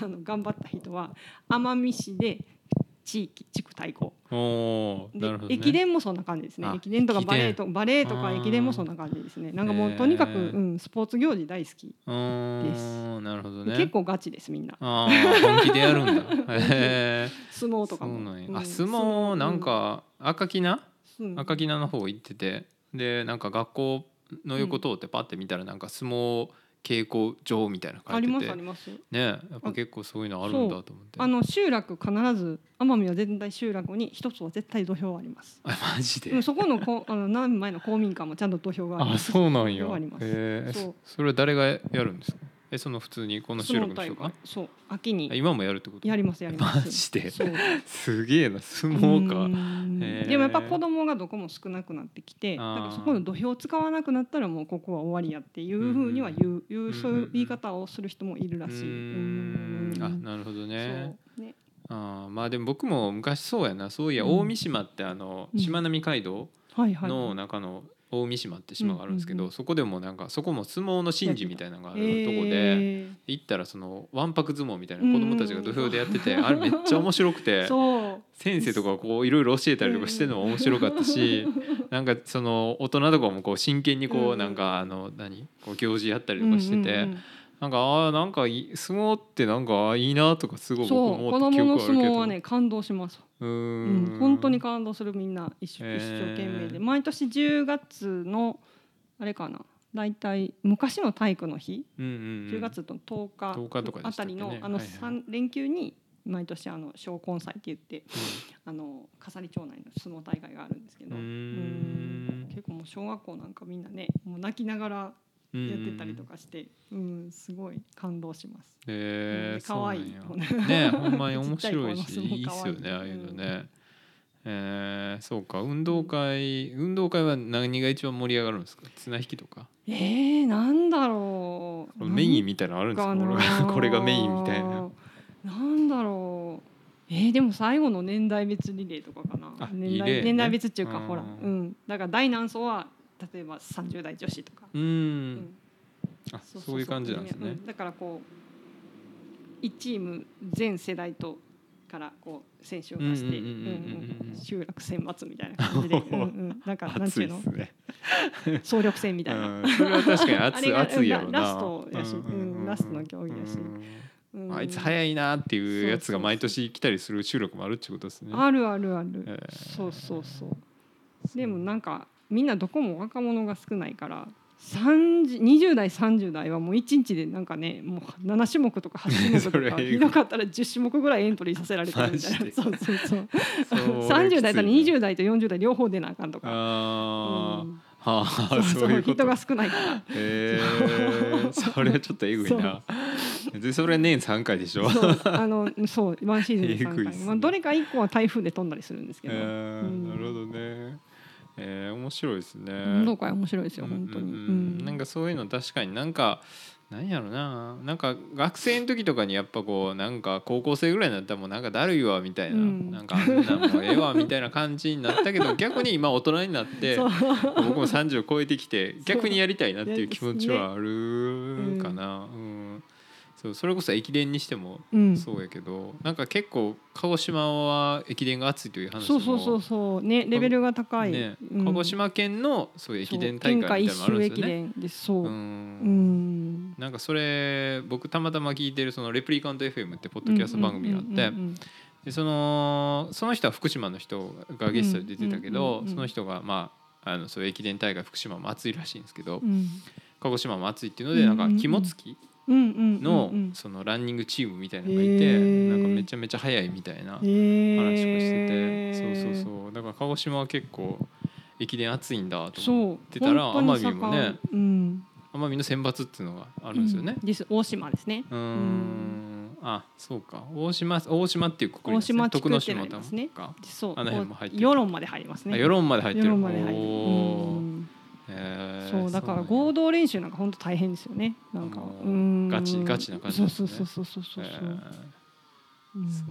あの頑張った人は奄美市で地域地区対抗。うんおーで、なるほどね。駅伝もそんな感じですね。あ駅伝とかバレーとバレーとか駅伝もそんな感じですね。なんかもうとにかく、うん、スポーツ行事大好き、うーんなるほどね。結構ガチですみんな。ああ本気でやるんだ。(laughs) 相撲とかも。そうなんや。うんあ相撲なんか赤木なうん。赤木名の方行ってて。でなんか学校の横通ってパッて見たらなんか相撲稽古場みたいなありますあります。ねやっぱ結構そういうのあるんだと思って。あの集落必ず奄美は絶対集落に一つは絶対土俵あります。あマジで？そこのこ (laughs) あの何前の公民館もちゃんと土俵がありあます。そうなんや。あります。そう。それは誰がやるんですか？えその普通にこの収録の人がそう秋に。あ今もやるってこと？やりますやります。マジで？すげえな相撲うかでもやっぱ子供がどこも少なくなってきてだからそこの土俵を使わなくなったらもうここは終わりやっていうふうには言う,、言うそういう言い方をする人もいるらしい。うーん。あなるほどね。ね。あーまあでも僕も昔そうやな。そういやうん。大三島ってあのうん。しまなみ海道の中の大三島って島があるんですけどそこでもなんかそこも相撲の神事みたいなのがあるとこでえ行ったらそのわんぱく相撲みたいな子供たちが土俵でやっててあれめっちゃ面白くーて (laughs) 先生とかこういろいろ教えたりとかしてるのも面白かったし (laughs) なんかその大人とかもこう真剣にこうん。なんかあの何？こう行事やったりとかしててなんかああなんか相撲ってなんかいいなとかすごい僕思った記供の憶あるけど。相撲はね感動します、うんん、本当に感動するみんな一一ー生懸命で毎年10月のあれかな大体昔の体育の日うんうんうん。10月の10日10日とかであしたりのあのはいはい。三連休に毎年あの小根祭って言ってあの笠利町内の相撲大会があるんですけど。うん。結構もう小学校なんかみんなねもう泣きながらやってたりとかしてうん。すごい感動します。へえで可愛いねほんまに面白いし (laughs) ゃいいいっすよねああいうのね。えーそうか。運動会運動会は何が一番盛り上がるんですか？綱引きとか？えー、なんだろう。メインみたいなのあるんですか？かな (laughs) これがメインみたいな。なんだろう。えー、でも最後の年代別リレーとかかな。あ年リレーね。代年代別っていうかうんほら。うん。だから大南層は例えば30代女子とか、ううん。んあそういう感じなんですね。うん。だからこう1チーム全世代とからこう選手を出して集落選抜みたいな感じで、(laughs) うんうん、なんかなん熱ていうの？ね総力戦みたいな、う (laughs) んそれは確かに (laughs) あ熱れが熱いやろな。ラストやしうんうんラストの競技やし。うん。うん。あいつ早いなっていうやつが毎年来たりする収録もあるってことですね。あるあるある、えー。そうそうそう。でもなんかみんなどこも若者が少ないから30 20代30代はもう1日でなんかねもう7種目とか8種目そとか (laughs) れ。ひどかったら10種目ぐらいエントリーさせられてるみたいな。そうそうそう。それ30代だらきついな20代と40代両方出なあかんとか。あー、うん。はあそういう人が少ないから。へえ (laughs) それはちょっとえぐいな。でそれ年3回でしょ？そう。あのそうワンシーズンで3回、(laughs) ね。まあ、どれか1個は台風で飛んだりするんですけど、えー。うん。なるほどねえー、面白いですね。運動会面白いですよ本当に、うんうん。なんかそういうの確かになんかなんやろな。なんか学生の時とかにやっぱこうなんか高校生ぐらいになったらもうなんかだるいわみたいな、うん。なんかあんなんもうええわみたいな感じになったけど (laughs) 逆に今大人になって僕も30を超えてきて逆にやりたいなっていう気持ちはあるかな、うんそうそれこそ駅伝にしてもうん。そうやけど、なんか結構鹿児島は駅伝が熱いという話もそうそうそうそう。ねレベルが高い、ねうん。鹿児島県のそういう駅伝大会みたいなのもあるんですよね。うう、ん。ん。なんかそれ僕たまたま聞いてるそのレプリカント FM ってポッドキャスト番組があってうんうんうんでそのその人は福島の人がゲストで出てたけうんうんうんうん。どその人がまああのそういう駅伝大会福島も熱いらしいんですけどうん。鹿児島も熱いっていうのでなんかうんうんうん。肝付きうんうんうんのうんそのランニングチームみたいなのがいてなんかめちゃめちゃ速いみたいな話をしててそうそうそう。だから鹿児島は結構駅伝熱いんだと思ってたら奄美もね奄美の選抜っていうのがあるんですよね。う。です。大島ですね。うーん。あそうか。大島大島っていうくくり大島地徳之島となりますね。かそう。あの辺も入ってる。世論まで入りますね。あ世論まで入って世るそうだから合同練習なんか本当大変ですよね。なんかもううん。ガチガチな感じね。そうそうそうそうそうそう。そうなんや。す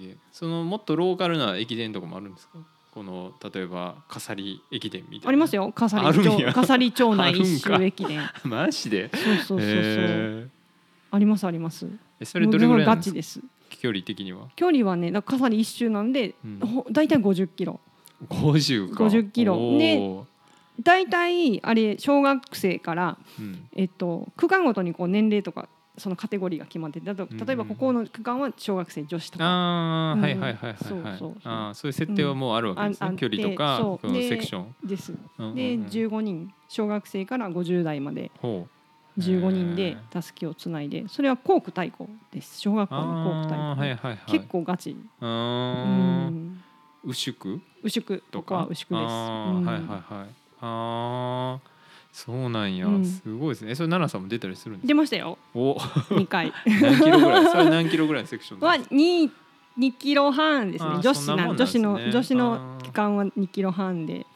げえ。そのもっとローカルな駅伝とかもあるんですか？この例えば笠利駅伝みたいな。ありますよ。笠利町笠利町内一周駅伝。(laughs) マジで？そうそうそうそう。ありますあります。えそれどれぐらいガチです。距離的には？距離はねだ笠利一周なんで、うん。ほ大体50キロ。50か。50キロ。おー。で大体あれ小学生から、うん。えっと、区間ごとにこう年齢とかそのカテゴリーが決まっててだと例えばここの区間は小学生女子とか。ああ、うん。はいはいはいはいはいそうそうそう。あーそういう設定はもうあるわけですね、うん。あ距離とかそセクション。です。うんうんうん。で15人小学生から50代までほ15人でたすきをつないでそれは校区対抗です。小学校の校区対抗、はいはいはい。結構ガチ、ううー。んん、牛久牛久とかは牛久です、うん。はいはいはいあーそうなんや、うん。すごいですね。えそれ奈々さんも出たりするんです出ましたよ。お。2回。何キロぐらい？それ何キロぐらいのセクションはなんですか？2 2キロ半ですあーね女子なそんなもんなんですね。女子の女子の期間は2キロ半で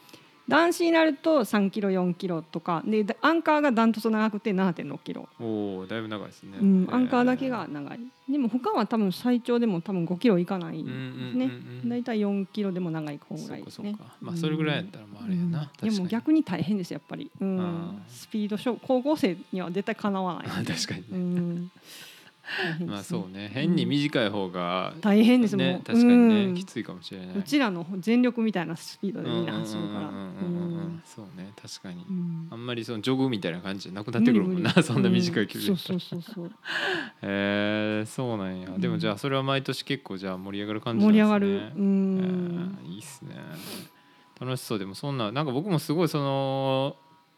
男子になると3キロ4キロとかでだアンカーがダントツ長くて7.6キロ、おおだいぶ長いですね、うん、へアンカーだけが長い。でも他は多分最長でも多分5キロいかないうんうんですねうんうん。大体4キロでも長い方ぐらいですね。まあそれぐらいやったらまああれやな、でも逆に大変ですやっぱり、うん。スピード勝負高校生には絶対かなわない。(laughs) 確かにねまあそうね変に短い方が、大変です。もんね確かにね、うん。きついかもしれない。うちらの全力みたいなスピードでみんな走るからそうね確かに、うん。あんまりそのジョグみたいな感じじゃなくなってくるもんなそんな短い距離うそうそうそうそう。(laughs) へえそうなんや、でもうんじゃあそれは毎年結構じゃあ盛り上がる感じなんですね。盛り上がる。うえんーいいっすね。楽しそう。でもそんななんか僕もすごいその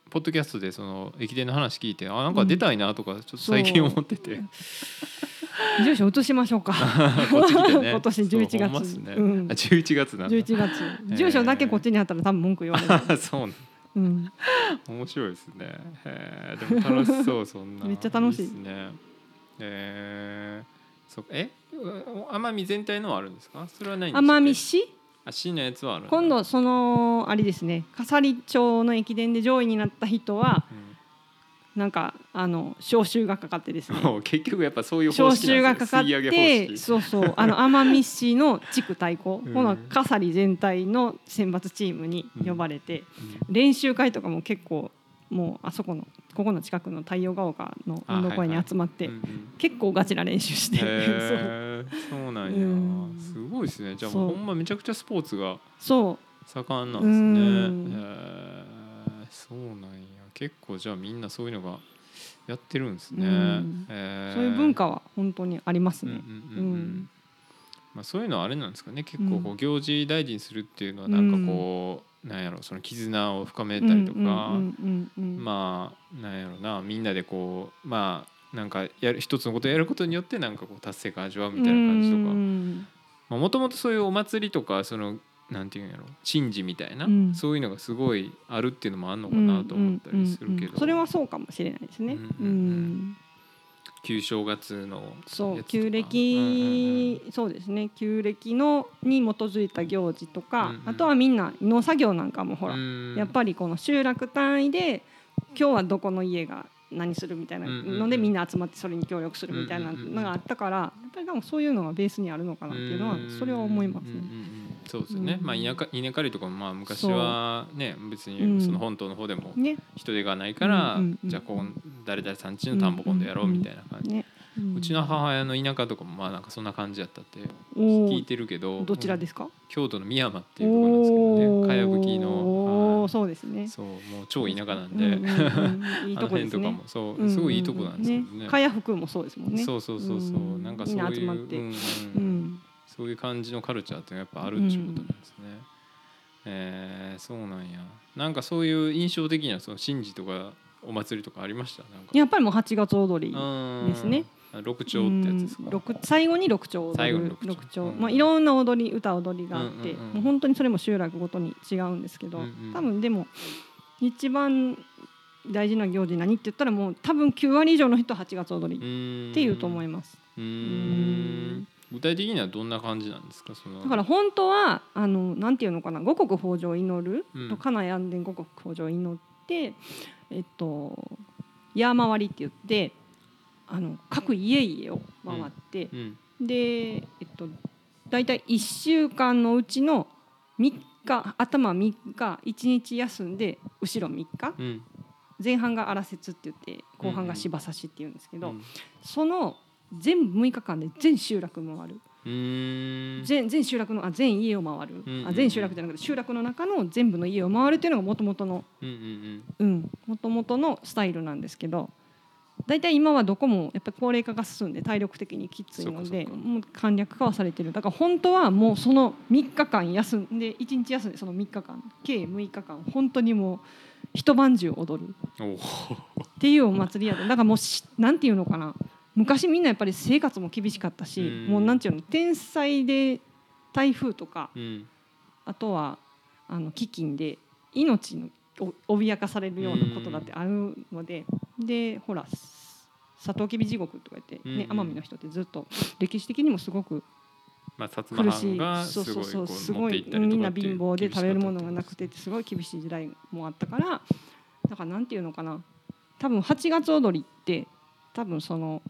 ポッドキャストでその駅伝の話聞いてあなんか出たいなとかちょっと最近思ってて、住所移しましょうか。(laughs) こっち来てね。今年11そうほんまっ月すね、うん。あ11月なんだ。11月。住所だけこっちにあったら多分文句言われる、あ (laughs) そうなんうん、面白いですね。へえでも楽しそうそんな。めっちゃ楽しい。ですね。えー、そえ？う奄美全体のはあるんですか？それはないんですか奄美市？あ市のやつはある今度そのあれですね。笠利町の駅伝で上位になった人はなんかあの招集がかかってですね。(laughs) 結局やっぱそういう方招式なん集がかかって式。そうそう。あの奄美市の地区対抗、うん。この笠利全体の選抜チームに呼ばれて、うん。練習会とかも結構もうあそこのここの近くの太陽が丘の運動公園に集まって、うんうん。結構ガチな練習して、そう。そうなんや、うん。すごいですね。じゃあそうもう。ほんまめちゃくちゃスポーツがそう。盛んなんですね。うん。へー。そうなんや。結構じゃあみんなそういうのがやってるんですね、うん。へー。そういう文化は本当にありますね。うんうんうんうん。うん。まあ、そういうのはあれなんですかね。結構こうう行事大事にするっていうのはなんかこう、なんやろその絆を深めたりとか、まあなんやろなみんなでこうまあなんかやる一つのことをやることによってなんかこう達成感味わうみたいな感じとか。うんもともとそういうお祭りとかそのなんていうんやろ神事みたいな、うん。そういうのがすごいあるっていうのもあんのかなと思ったりするけど、それはそうかもしれないですね。うんうんううんん旧正月のそう旧暦、そうですね。旧暦のに基づいた行事とか、うんうん。あとはみんな農作業なんかもほら、うん。やっぱりこの集落単位で今日はどこの家が何するみたいなのでみんな集まってそれに協力するみたいなのがあったからやっぱりでもそういうのがベースにあるのかなっていうのはそれは思いますね。そうですよね、うん。まあ稲か稲刈りとかもまあ昔はね別うん。にその本島の方でもね。人手がないから、じゃあこう誰々さんちの田んぼ今度やろうみたいな感じ、ね、うちの母親の田舎とかもまあなんかそんな感じやったってお聞いてるけどどちらですか？京都の美山っていうところなんですけどね。かやぶきのおーはいそうですね。そうもう超田舎なんで、うんうんうん (laughs) いいとこですね辺とかも。そうすごいいいとこなんですけどね,、かや服もそうですもんね。そうそうそうそう、うんなんかそういううんうんうん。そういう感じのカルチャーってやっぱあるっていうことなんですね。えーそうなんや。なんかそういう印象的なその神事とかお祭りとかありました？やっぱりもう8月踊り。うんですね。六丁ってやつですか？うん六最後に六丁踊る最後に六丁六丁、うんまあいろんな踊り歌踊りがあって、もう本当にそれも集落ごとに違うんですけど、多分でも一番大事な行事何って言ったらもう多分9割以上の人は8月踊りっっていうと思いまます。す。うんん。具体的にはどんな感じなんですか？その。だから本当はあのなんていうのかな五穀豊穣を祈る、うんと家内安全五穀豊穣を祈ってえっと山回りって言ってあの各家々を回って、うん。でえっと大体1週間のうちの3日頭3日1日休んで後ろ3日うん。前半が荒節って言って後半が芝刺しっていうんですけど、うんその全部6日間で全集落回る。全全集落のあ全家を回る、うんうんうんあ全集落じゃなくて集落の中の全部の家を回るっていうのがもともとのうんうんうんもともとのスタイルなんですけど大体今はどこもやっぱり高齢化が進んで体力的にきついのでもう簡略化はされてる。だから本当はもうその3日間休んで1日休んでその3日間計6日間本当にもう一晩中踊る。っっていうお祭りやで。だからもうしなんていうのかな。昔みんなやっぱり生活も厳しかったし、うん。もうなんていうの天災で台風とかうんあとはあの飢饉で命のお脅かされるようなことだってあるので、でほらサトウキビ地獄とか言って、ね奄美の人ってずっと歴史的にもすごくまあ薩摩苦しい。藩がすそうごいうそうすごいみんな貧乏で食べるものがなくてすごい厳しい時代もあったからだからなんていうのかな。多分8月踊りって多分その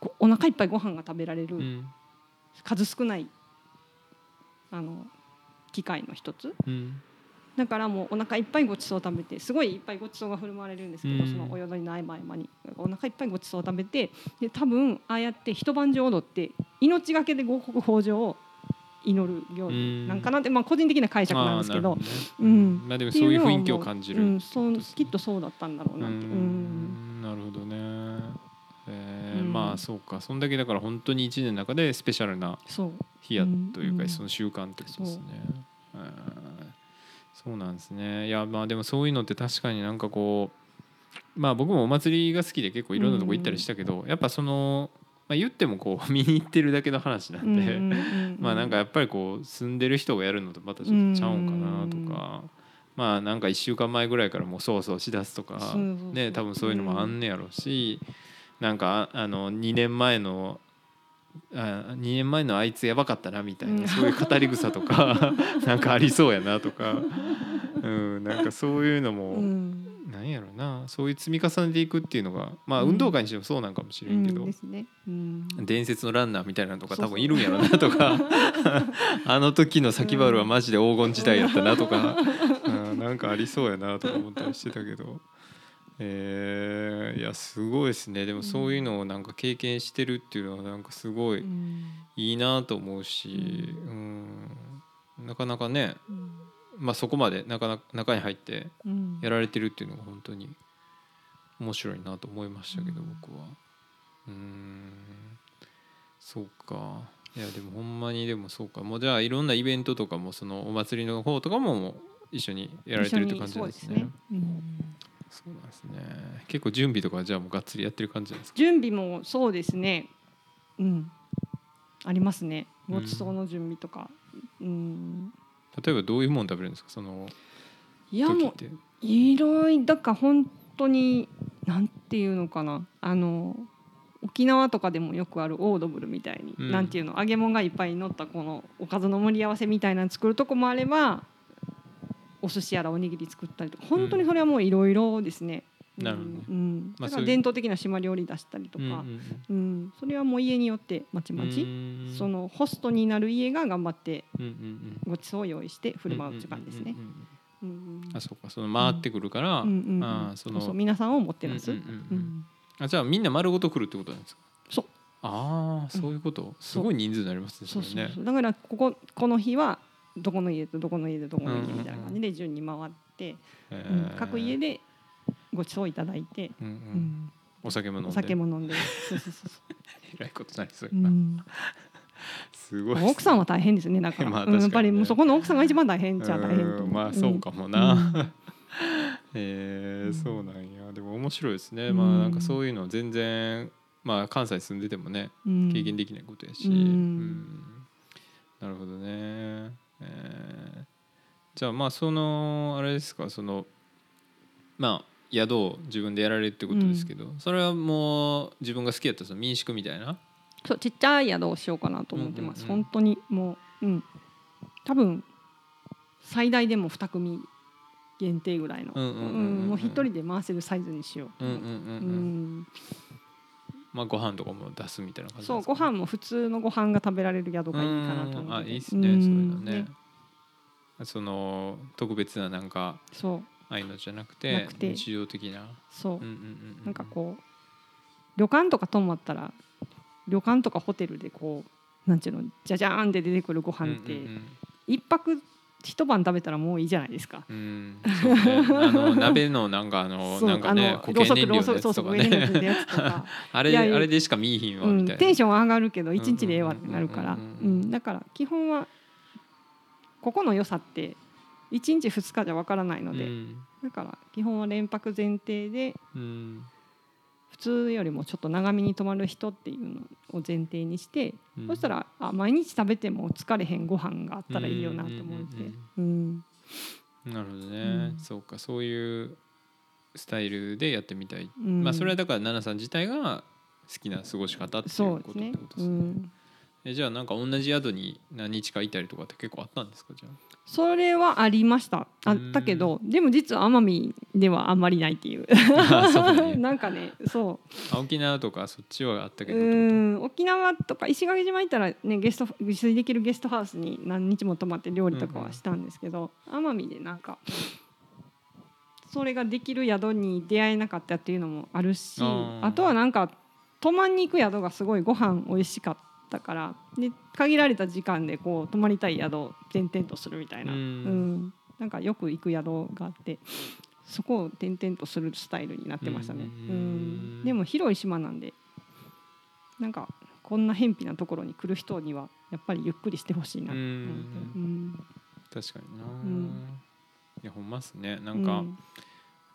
こお腹いっぱいご飯が食べられる、数少ないあの機会の一つうんだからもうお腹いっぱいごちそう食べてすごいいっぱいごちそうが振る舞われるんですけど、うん。そのお踊りの合間合間にお腹いっぱいごちそう食べてで多分ああやって一晩中踊って命がけで五穀豊穣を祈る行事なんかなって、まあ、個人的な解釈なんですけどうん。まあでもそういう雰囲気を感じるうん、そうきっとそうだったんだろううなって。うん。ん。なるほどね。えー。うん。まあそうか。そんだけだから本当に一年の中でスペシャルな日やといううん。かその習慣ってことですね。えーそうなんですね。いやまあでもそういうのって確かになんかこうまあ僕もお祭りが好きで結構いろんなとこ行ったりしたけどやっぱその、まあ、言ってもこう (laughs) 見に行ってるだけの話なんで、うんうんうんまあなんかやっぱりこう住んでる人がやるのとまたちょっとちゃうんかなとか。まあなんか1週間前ぐらいからもうそうそうしだすとかね多分そういうのもあんねやろうしなんかああの2年前のあ2年前のあいつやばかったなみたいうん。なそういう語り草とか (laughs) なんかありそうやなとか。うんなんかそういうのうもん。なんやろな。そういう積み重ねていくっていうのがまあうん。運動会にしてもそうなんかもしれんけどうんですね。うん。伝説のランナーみたいなのとか多分いるんやろなとか。(laughs) あの時の先原はマジで黄金時代やったなとか、(laughs) うん、なんかありそうやなとか思ったりしてたけど、えー。いやすごいですね。でもそういうのをなんか経験してるっていうのはなんかすごいうん。いいなと思うし、うん、なかなかね、うん。まあ、そこまでなかなか中に入ってうん。やられてるっていうのが本当に面白いなと思いましたけど、うん。僕は。うーん。そうか。いやでもほんまにでもそうか。もうじゃあいろんなイベントとかもそのお祭りの方とかももう一緒にやられてるって感じですね。すね。うんそうなんですね結構準備とかはじゃあもうがっつりやってる感じなんですか？準備もそうですね。うん。ありますね。うんごちそうの準備とか。うん。例えばどういうもの食べるんですか？そのいやもういろいろだから本当になんていうのかなあの沖縄とかでもよくあるオードブルみたいに、うんなんていうの揚げ物がいっぱい乗ったこのおかずの盛り合わせみたいなの作るとこもあればお寿司やらおにぎり作ったりとか本当にそれはもういろいろですね。なるほどね。うん。だから伝統的な島料理出したりとか、うんうんうん。それはもう家によってまちうんまち、うん。そのホストになる家が頑張ってうんうんうん。ごちそうを用意して振る舞う時間ですね。うん。うんうんうんうんうん。あそうか。その回ってくるから、うん。うんうんあーその。皆さんをもってなす。うんうんうんうん。うん。あじゃあみんな丸ごと来るってことなんですか？そう。ああそういうこと、すごい人数になりますねそうそれねそうそう。だからこここの日はどこの家とどこの家でどこの家みたいな感じで順に回って、えうんー。各家でごちそういただいて、うんううん。んお酒も飲んで。お酒も飲んで。そうそうそうそえらいことになりそうな、うん、すごい。奥さんは大変ですねだから, (laughs) まあうんやっぱりもうそこの奥さんが一番大変っちゃ大変まあそうかもな、うん。(laughs) えーそうなんや。でも面白いですね、うん。まあなんかそういうの全然まあ関西住んでてもねうん。経験できないことやし、うん。うん。なるほどね、えーじゃあまあそのあれですかそのまあ宿を自分でやられるってことですけど、それはもう自分が好きやったその民宿みたいな？そうちっちゃい宿をしようかなと思ってます、うんうんうん。本当にもううん。多分最大でも2組限定ぐらいの。うんうんうんうんうんうん。もう一人で回せるサイズにしようとうんうんうん思ってうん、うんまあご飯とかも出すみたいな感じそうご飯も普通のご飯が食べられる宿がいいかなとうん思っあいいっすね、うんそういうのね。その特別ななんかそう。ああいうのじゃなくて日常的な。そう、うんうんうんなんかこう旅館とか泊まったら旅館とかホテルでこうなんていうのじゃじゃーんって出てくるご飯って、うんうん。一泊一晩食べたらもういいじゃないですか。うんうんそうね。あの鍋のなんかあの (laughs) なんかね固形燃料のやつとかね。あれあれでしか見いひんわうん、みたいな。テンション上がるけど一日でええわってなるから。うんだから基本はここの良さって1日2日じゃわからないので、うん。だから基本は連泊前提でうん普通よりもちょっと長めに泊まる人っていうのを前提にして、うん。そしたらあ毎日食べても疲れへんご飯があったらいいよなと思って。うんなるほどね、うん。そうか。そういうスタイルでやってみたい、うん。まあそれはだから奈々さん自体が好きな過ごし方っていうことってそうですね。ことですね。うんえじゃあなんか同じ宿に何日かいたりとかって結構あったんですか？じゃあ。それはありました。あったけどでも実は奄美ではあんまりないっていう。ね (laughs) なんかねそう。あ沖縄とかそっちはあったけうどってん沖縄とか石垣島行ったらねゲスト自炊できるゲストハウスに何日も泊まって料理とかはしたんですけど、奄美でなんかそれができる宿に出会えなかったっていうのもあるしあとはなんか泊まんに行く宿がすごいご飯美味しかったからで限られた時間でこう泊まりたい宿を転々とするみたいな、うん。うん。なんかよく行く宿があってそこを転々とするスタイルになってましたね。うんうんでも広い島なんでなんかこんな偏僻なところに来る人にはやっぱりゆっくりしてほしいな。うん確かにな、ん。いやほんまっすね。なんか、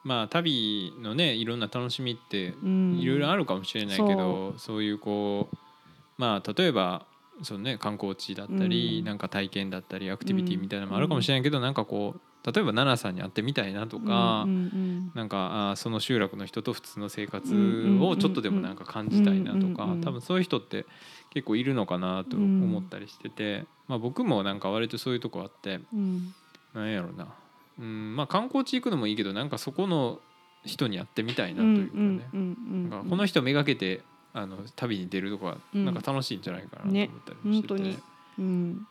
まあ旅のねいろんな楽しみってうん。いろいろあるかもしれないけど、そういうこうまあ例えばそのね観光地だったり、うん。なんか体験だったりアクティビティみたいなのもあるかもしれないけど、なんかこう例えば奈々さんに会ってみたいなとか、うんうんなんかあーその集落の人と普通の生活うんをちょっとでもなんか感じたいなとか、うんうん多分そういう人って結構いるのかなと思ったりしてて、まあ、僕もなんか割とそういうとこあってうん。なんやろな、うんまあ、観光地行くのもいいけどなんかそこの人に会ってみたいなというかね、この人めがけてあの旅に出るとかうん。なんか楽しいんじゃないかなと思ねったりもしてて、本当に。うん。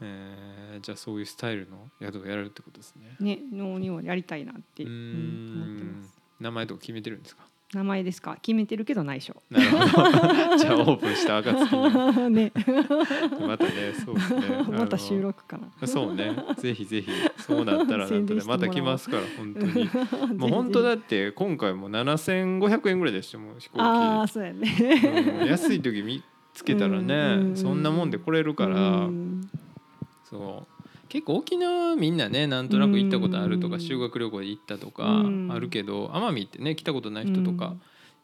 えーじゃあそういうスタイルの宿をやるってことですね。ね農にをやりたいなって、うーうん思ってまん。す名前とか決めてるんですか？名前ですか？決めてるけど内緒。なるほど。(laughs) じゃあオープンした暁に。(laughs) ね。またねそうですね。(laughs) また収録かな。そうね。ぜひぜひ。そうなったらなん宣伝とねましてもらおう。た来ますから本当に。もう本当だって今回も7500円ぐらいでしたもん飛行機。ああそうやね。うん安い時見つけたらねうんそんなもんで来れるから。うん。そう結構沖縄みんなねなんとなく行ったことあるとかうん。修学旅行で行ったとかうん。あるけど奄美ってね来たことない人とか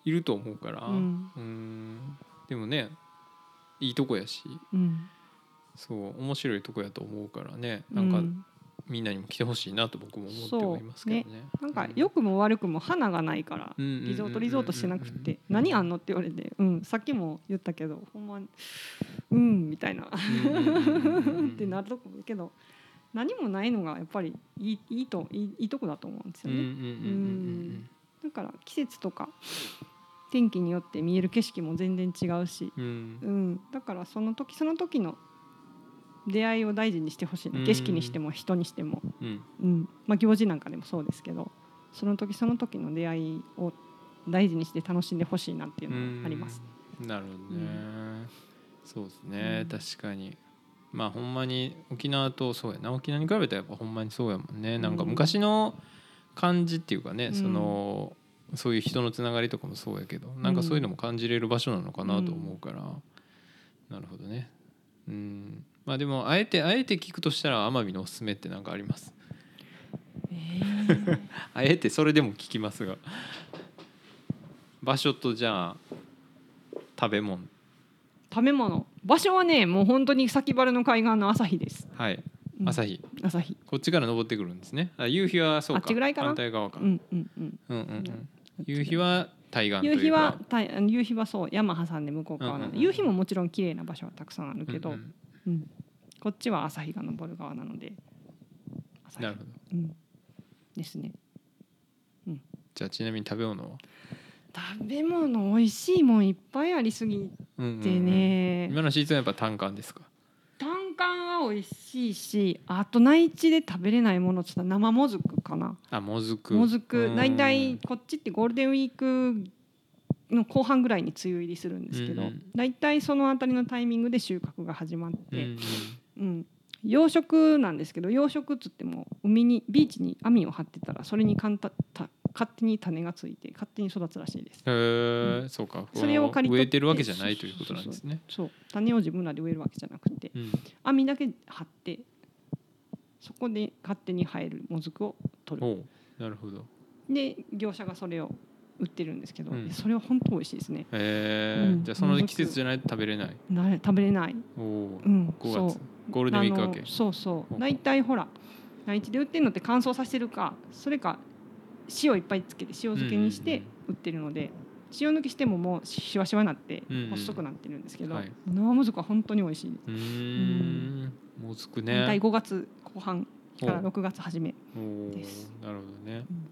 いると思うからうん。うん。でもねいいとこやし。うん。そう面白いとこやと思うからねうなんかみんなにも来てほしいなと僕も思ってはいますけどね。なんか良くも悪くも花がないからリゾートリゾートしてなくて何あんのって言われてうんさっきも言ったけどほんまうんみたいな。ってなるとこけど何もないのがやっぱりいいいいといいいいとこだと思うんですよね。うんうんうんうんだから季節とか天気によって見える景色も全然違うし、うん。うん。うん、だからその時その時の出会いを大事にしてほしいな。うん。景色にしても人にしても、うん。うん。まあ、行事なんかでもそうですけどその時その時の出会いを大事にして楽しんでほしいなっていうのがあります。うん。なるほどね、そうですね、うん。確かにまあほんまに沖縄とそうやな。沖縄に比べたらやっぱほんまにそうやもんね。なんかうん昔の感じっていうかね、うん。そのそういう人のつながりとかもそうやけどなんかそういうのも感じれる場所なのかなと思うから、なるほどね。うん。まあでもあえてあえて聞くとしたら奄美のおすすめって何かあります？(laughs) あえてそれでも聞きますが。場所とじゃあ食べ物。食べ物場所はねもう本当に先原の海岸の朝日です。はい。うん。朝日。朝日。こっちから登ってくるんですね。あ夕日はそうか。あっちぐらいかな？反対側か、うんうんうん。うんうんうん。夕日は対岸と夕日いうか。は夕日はそう山挟んで向こう側なの。で、うんうんうん。夕日ももちろん綺麗な場所はたくさんあるけど、ううん。うん。んこっちは朝日が昇る側なので朝日。なるほど。うん、ですね。じゃあちなみに食べ物は、食べ物美味しいもんいっぱいありすぎうんうんうん。てね、今のシーズンはやっぱ単管ですか？単管は美味しいしあと内地で食べれないものっつったら生もずくかな。あもずく。もずく。うん。大体こっちってゴールデンウィークの後半ぐらいに梅雨入りするんですけど、うんうん。大体そのあたりのタイミングで収穫が始まっうんて、うん。うん。養殖なんですけど養殖っつっても海にビーチに網を張ってたらそれにかんたた勝手に種がついて勝手に育つらしいです。へえ、そうか。それを刈りて植えてるわけじゃないということなんですね。そう種を自分らで植えるわけじゃなくてうん。網だけ張ってそこで勝手に生えるもずくを取る。なるほど。で業者がそれを売ってるんですけど、うん。それは本当美味しいですね。へえ、うん。じゃあその季節じゃないと食べれない。な食べれない、おおうん、5そう。月ゴールデンウィーク明け。そうそう。大体ほら内地で売ってるのって乾燥させてるかそれか塩いっぱいつけて塩漬けにして売ってるので、塩抜きしてももうしわしわになって細くなってるんですけど、はい。生もずくは本当に美味しい、うーん。もずく大体ね5月後半からお6月初め、です。なるほどね。うん。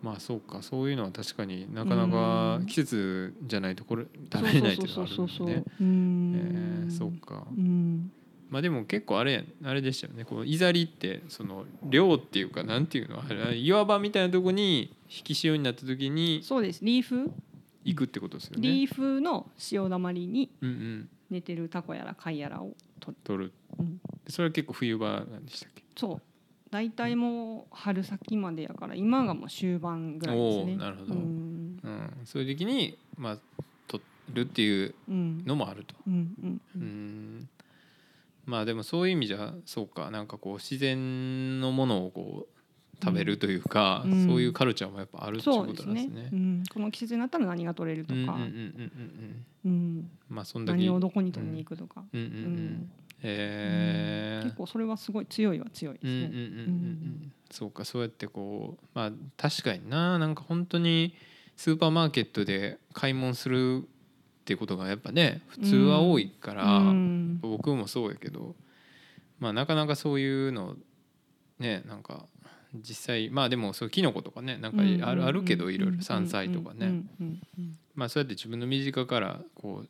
まあそうかそういうのは確かになかなかうん。季節じゃないとこれ食べれないっていうのはあるんでね。そうか。うんまあでも結構あれあれでしたよね。このイザリってその漁っていうかなんていうのあれ岩場みたいなとこに引き潮になった時にそうです。リーフ？行くってことですよね。リーフの潮だまりにうんうん。寝てるタコやら貝やらを取る、取る。うん、それは結構冬場なんでしたっけ？そう。大体もう春先までやから今がもう終盤ぐらいですね。なるほど。うん。うん、そういう時にまあ取るっていううん。のもあると。うんうん。うーんまあでもそういう意味じゃそうか。なんかこう自然のものをこう食べるというか、うん。そういうカルチャーもやっぱあるってことなんですね。ねうん、この季節になったら何が取れるとか、うんうんうんうんうんうん。まあそんだけ何をどこに取りに行くとか、うん。うんうんうん。へえ。結構それはすごい強いは強いですね。うんうんうんうん。うん。そうかそうやってこうまあ確かにな。なんか本当にスーパーマーケットで買い物するっていうことがやっぱね普通は多いから、うん。僕もそうやけどまあなかなかそういうのねなんか実際まあでもそうキノコとかねなんかある,、あるけどいろいろ山菜とかね、まあそうやって自分の身近からこう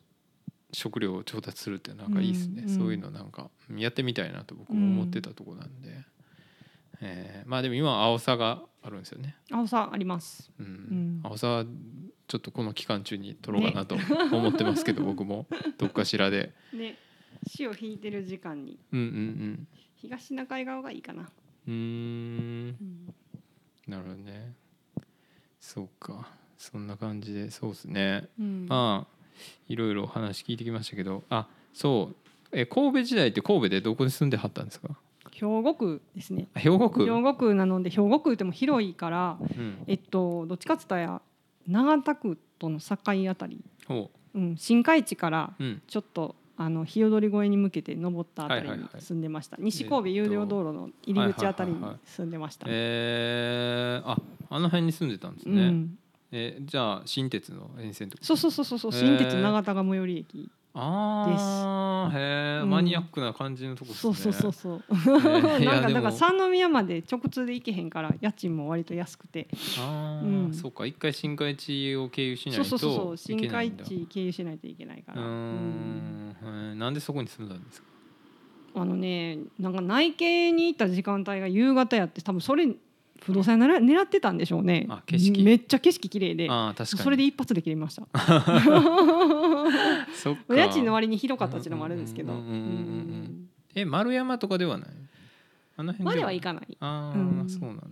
食料を調達するってなんかいいですね、そういうのなんかやってみたいなと僕も思ってたとこなんで、えー。まあでも今は青さがあるんですよね、青さあります。うん。ん。青さはちょっとこの期間中に取ろうかなと思ってますけど、(laughs) 僕も。どっかしらで。ね。潮引いてる時間に。うんうん東シナ海側がいいかな。うんうーん。うん。なるほどね。そうか。そんな感じで。そうですね。うん。まあいろいろお話聞いてきましたけど。あそう。え神戸時代って神戸でどこに住んではったんですか？兵庫区ですね。あ兵庫区。兵庫区なので兵庫区でも広いから、うん。えっとどっちかっつったら長田区との境あたり、ほう。ん、新海地からちょっとあの日踊り越えに向けて登ったあたりにはいはいはい。住んでました。西神戸有料道路の入り口あたりにはいはいはいはい。住んでました。えー、ああの辺に住んでたんですね、うん、えじゃあ新鉄の沿線とか？そうそうそうそう新鉄長田が最寄り駅。ああへえ、うんマニアックな感じのとこですね。そうそうそうそう。(laughs) なんかだから三宮まで直通で行けへんから家賃も割と安くて。ああ、うん。そうか。一回新海地を経由しないとそうそうそうそう。新海いけないんだ。地経由しないといけないから。うんん。へーなんでそこに住んだんですか？あのねなんか内径に行った時間帯が夕方やって多分それ不動産狙狙ってたんでしょうね。あ景色めっちゃ景色綺麗で。ああ確かにそれで一発で切りました。(laughs) そっか家賃の割にひどかったっていうのもあるんですけど。え丸山とかではない？あの辺までははいかない。ああ、うんそうなんだ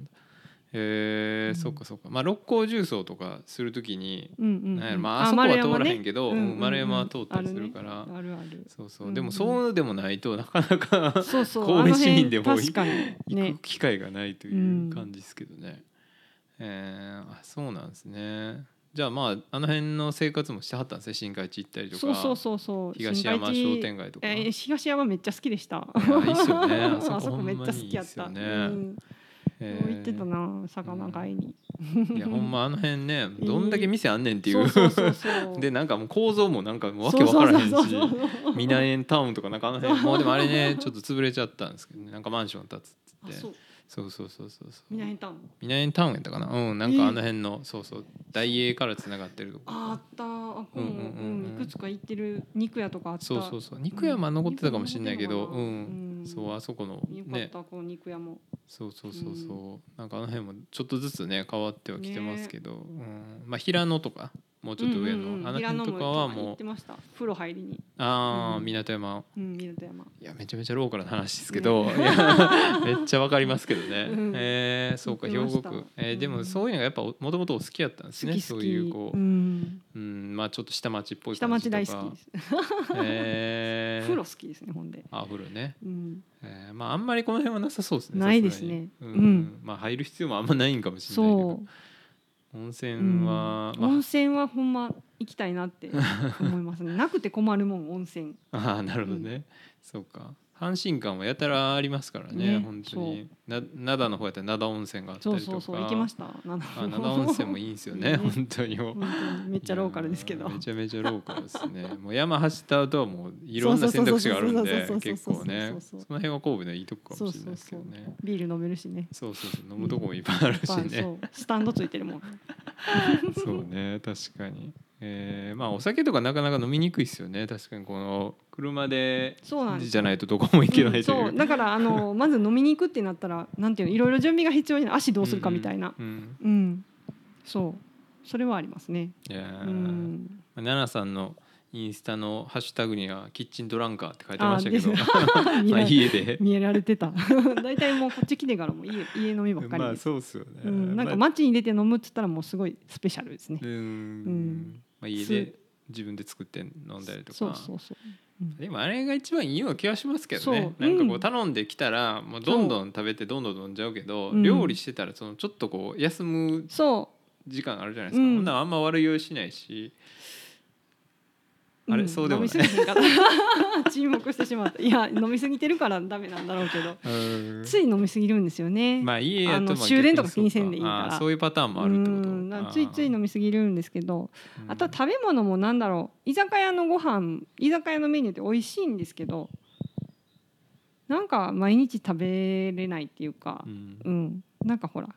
へえ、そっかそっか。まあ六甲重曹とかするときに、うんうんうん。まああそこは通らへんけど、丸山は通ったりするから、あるね。ある。そうそう、うんでもそうでもないとなかなかそうそう。(laughs) 神戸市民でも行ね。く。機会がないという感じですけどね、えーあそうなんですね。じゃあまああの辺の生活もしてはったんですね。新海地行ったりとか。そうそうそうそう。東山商店街とか。えー東山めっちゃ好きでした。いやいいっすよね。(laughs) あそこめっちゃ好きやった。ほんまにいいっすよねうんえー行ってたな魚買いに。いやほんまあの辺ね (laughs) どんだけ店あんねんっていう。(laughs) でなんかもう構造もなんかもうわけわからへんしミナエンタウンとかなんかあの辺。(laughs) もうでもあれねちょっと潰れちゃったんですけどね。なんかマンション建つっつって。あそう。そうそうそうそう。そうみなへんたん。ミナエンタウンやったかな？うんなんかあの辺の、そうそう大英からつながってるとこ。ああった。あこううんうんういくつか行ってる肉屋とかあった。そうそうそう。肉屋は残ってたかもしれないけど、肉うん。そうあそこのよかっねたこう肉屋も。そうそうそうそう、なんかあの辺もちょっとずつね変わってはきてますけど、うん。まあ平野とかもうちょっと上の、うんうんうん。あの辺とかはもう。ああうん港山。うん港山。いやめちゃめちゃローカルな話ですけど、(laughs) めっちゃわかりますけどね、うん。えーそうか兵庫区、えーでもうん。そういうのがやっぱもともとお好きやったんですねそういうこう、うん。うん、まあちょっと下町っぽい下町大好きです。えー。(laughs) 風呂好きですねほんで。あお風呂ね、うん。えーまああんまりこの辺はなさそうですねないですね。うん。うん。まあ入る必要もあんまないんかもしれないけど温泉うん。温泉はほんま行きたいなって思いますね。なくて困るもん温泉。あ (laughs) あーなるほどね、そうか阪神間はやたらありますからねね本当に。な灘の方やったら灘温泉があったりとか。そうそうそう行きました灘。温泉もいいんですよねね (laughs) 本当にもう。本当にめっちゃローカルですけど。めちゃめちゃローカルですね。もう山走った後はもういろんな選択肢があるんで結構ねその辺は神戸のいいとこかもしれないですけどねビール飲めるしねそうそうそう飲むとこもいっぱいあるしまあねそうスタンドついてるもんそうね確かにえーまあお酒とかなかなか飲みにくいですよね。確かにこの車でそうなんですじゃないとどこも行けないという。うんそうだからあのまず飲みに行くってなったらなんていうの (laughs) いろいろ準備が必要になる足どうするかみたいな。うん。うん、そう。それはありますね。いやー。うん。奈々さんのインスタのハッシュタグにはキッチンドランカーって書いてましたけど。(laughs) まあら家で。見えられてた。(laughs) 大体もうこっち来てからも家家飲みばっかりまあそうっすよね、うん、なんかまあ街に出て飲むっつったらもうすごいスペシャルですね。うんまあ、家で自分で作って飲んだりとか。そうそうそう、うん。でもあれが一番いいような気がしますけどね。なんかこううん。頼んできたらもうどんどん食べてどんどん飲んじゃうけど、うん。料理してたらそのちょっとこう休むそ時間あるじゃないですか、うん。ほんならあんま悪酔いしないし。う、あれんそうでもない。飲みすぎから (laughs) 沈黙してしまった。いや飲みすぎてるからダメなんだろうけど。(laughs) つい飲みすぎるんですよね、まあ家やのまあ終電とか気にせんでいいから。そういうパターンもあるってこと。ついつい飲みすぎるんですけど。うん。あとは食べ物もなんだろう。居酒屋のご飯居酒屋のメニューって美味しいんですけど。なんか毎日食べれないっていうか。うん。うん。なんかほらぶ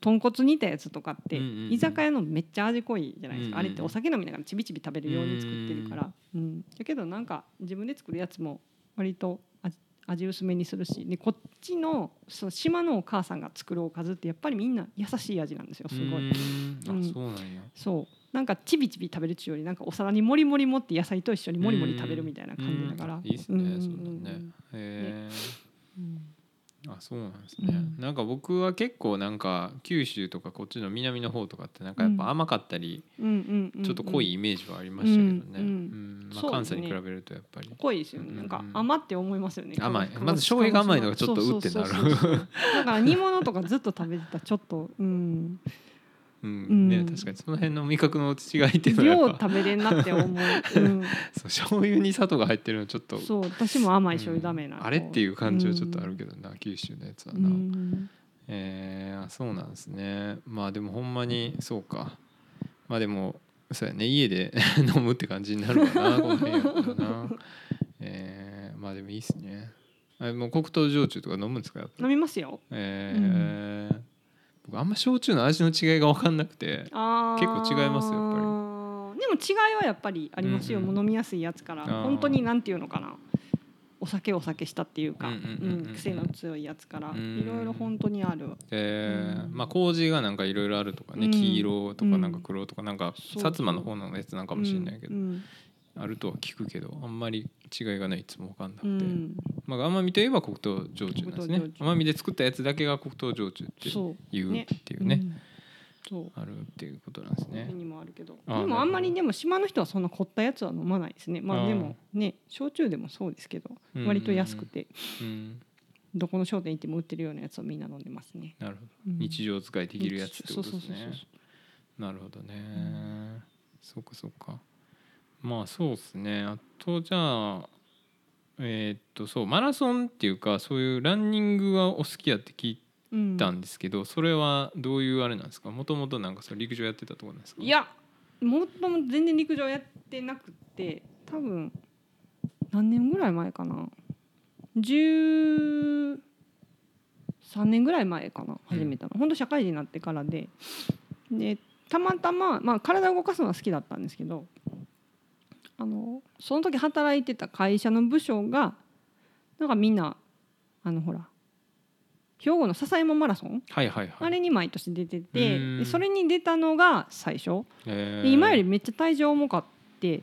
豚骨煮たやつとかって居酒屋のめっちゃ味濃いじゃないですか、あれってお酒飲みながらちびちび食べるように作ってるから。うんだけどなんか自分で作るやつも割と味味薄めにするしでこっちのそう島のお母さんが作るおかずってやっぱりみんな優しい味なんですよすごい。うーん。そうなんや。そう。なんかちびちび食べるっちゅうよりなんかお皿にもりもり持って野菜と一緒にもりもり食べるみたいな感じだから。うん。いいっすねうんそんなね。へうん。えあそうなんですね、うん。なんか僕は結構なんか九州とかこっちの南の方とかってなんかやっぱ甘かったり、うんうんうんちょっと濃いイメージはありましたけどね、うんうんまあ、関西に比べるとやっぱり。濃いですよね。なんか甘って思いますよね甘い。まず醤油が甘いのがちょっとそううってなるだから煮物とかずっと食べてた。らちょっとうんうん。うん。ね、確かにその辺の味覚の違いっていうのは量やっぱ。食べれんなって思う、うん、(laughs) そう醤油に砂糖が入ってるのちょっと。そう私も甘い醤油ダメなの。うん。あれっていう感じはちょっとあるけどな、九州のやつはうな、ん。えーあそうなんですね。まあでもほんまにそうか。まあでもそうやね。家で (laughs) 飲むって感じになるわな (laughs) この辺やったらな。えーまあでもいいっすね。あもう黒糖焼酎とか飲むんですか飲みますよ。えー僕あんま焼酎の味の違いが分かんなくて結構違いますよやっぱり。でも違いはやっぱりありますよ、うんうん飲みやすいやつから。本当になんていうのかな。お酒お酒したっていうか。癖の強いやつから。うん。いろいろ本当にある。えー。うん。まあ麹がなんかいろいろあるとかね、うん。黄色とかなんかうん黒とかなんか薩摩の方のやつなんかもしれないけど、うんあるとは聞くけどあんまり違いがないいつも分かんなくて、うん。まあ、甘みといえば黒糖焼酎なんですね。黒糖焼酎。甘みで作ったやつだけが黒糖焼酎ってそう。いうねっていうね。う。んあるっていうことなんですね。にもあるけど。でもあんまりでも島の人はそんな凝ったやつは飲まないですね。まあでもね焼酎でもそうですけどうん割と安くて。うん。どこの商店行っても売ってるようなやつをみんな飲んでますね。なるほど、うん。日常使いできるやつってことですね。なるほどね、そうかそうかまあそうですね。あとじゃあえーっとそうマラソンっていうかそういうランニングがお好きやって聞いうんたんですけど、それはどういうあれなんですか？もともとなんかその陸上やってたところなんですか？いやもともと全然陸上やってなくて多分何年ぐらい前かな？13年ぐらい前かな？始めたの、ほんと社会人になってからで。でたまたま、まあ、体を動かすのは好きだったんですけどあのその時働いてた会社の部署がなんかみんなあのほら兵庫の笹山マラソンはいはいはい。あれに毎年出ててそれに出たのが最初。今よりめっちゃ体重重かって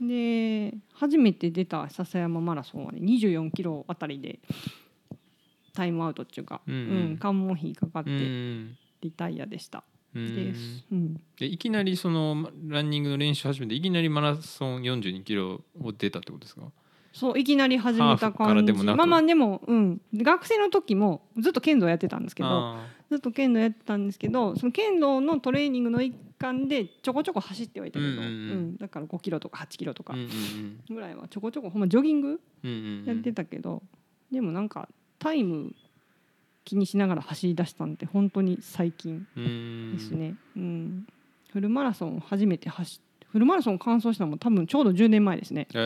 で初めて出た笹山マラソンはね24キロあたりでタイムアウトっていうか、うんうん。うん関門費かかっうてん。リタイアでした。うんです。うん、でいきなりそのランニングの練習始めていきなりマラソン42キロを出たってことですか？そういきなり始めた感じ。まあまあでも、うん、学生の時もずっと剣道やってたんですけどあずっと剣道やってたんですけどその剣道のトレーニングの一環でちょこちょこ走ってはいたけど、うんうんうん。だから5キロとか8キロとかぐらいはちょこちょこほんまジョギングやってたけど、でもなんかタイム気にしながら走り出したんで本当に最近うん。ですね、うん。フルマラソンを初めて走っフルマラソンを完走したのも多分ちょうど10年前ですね。えうー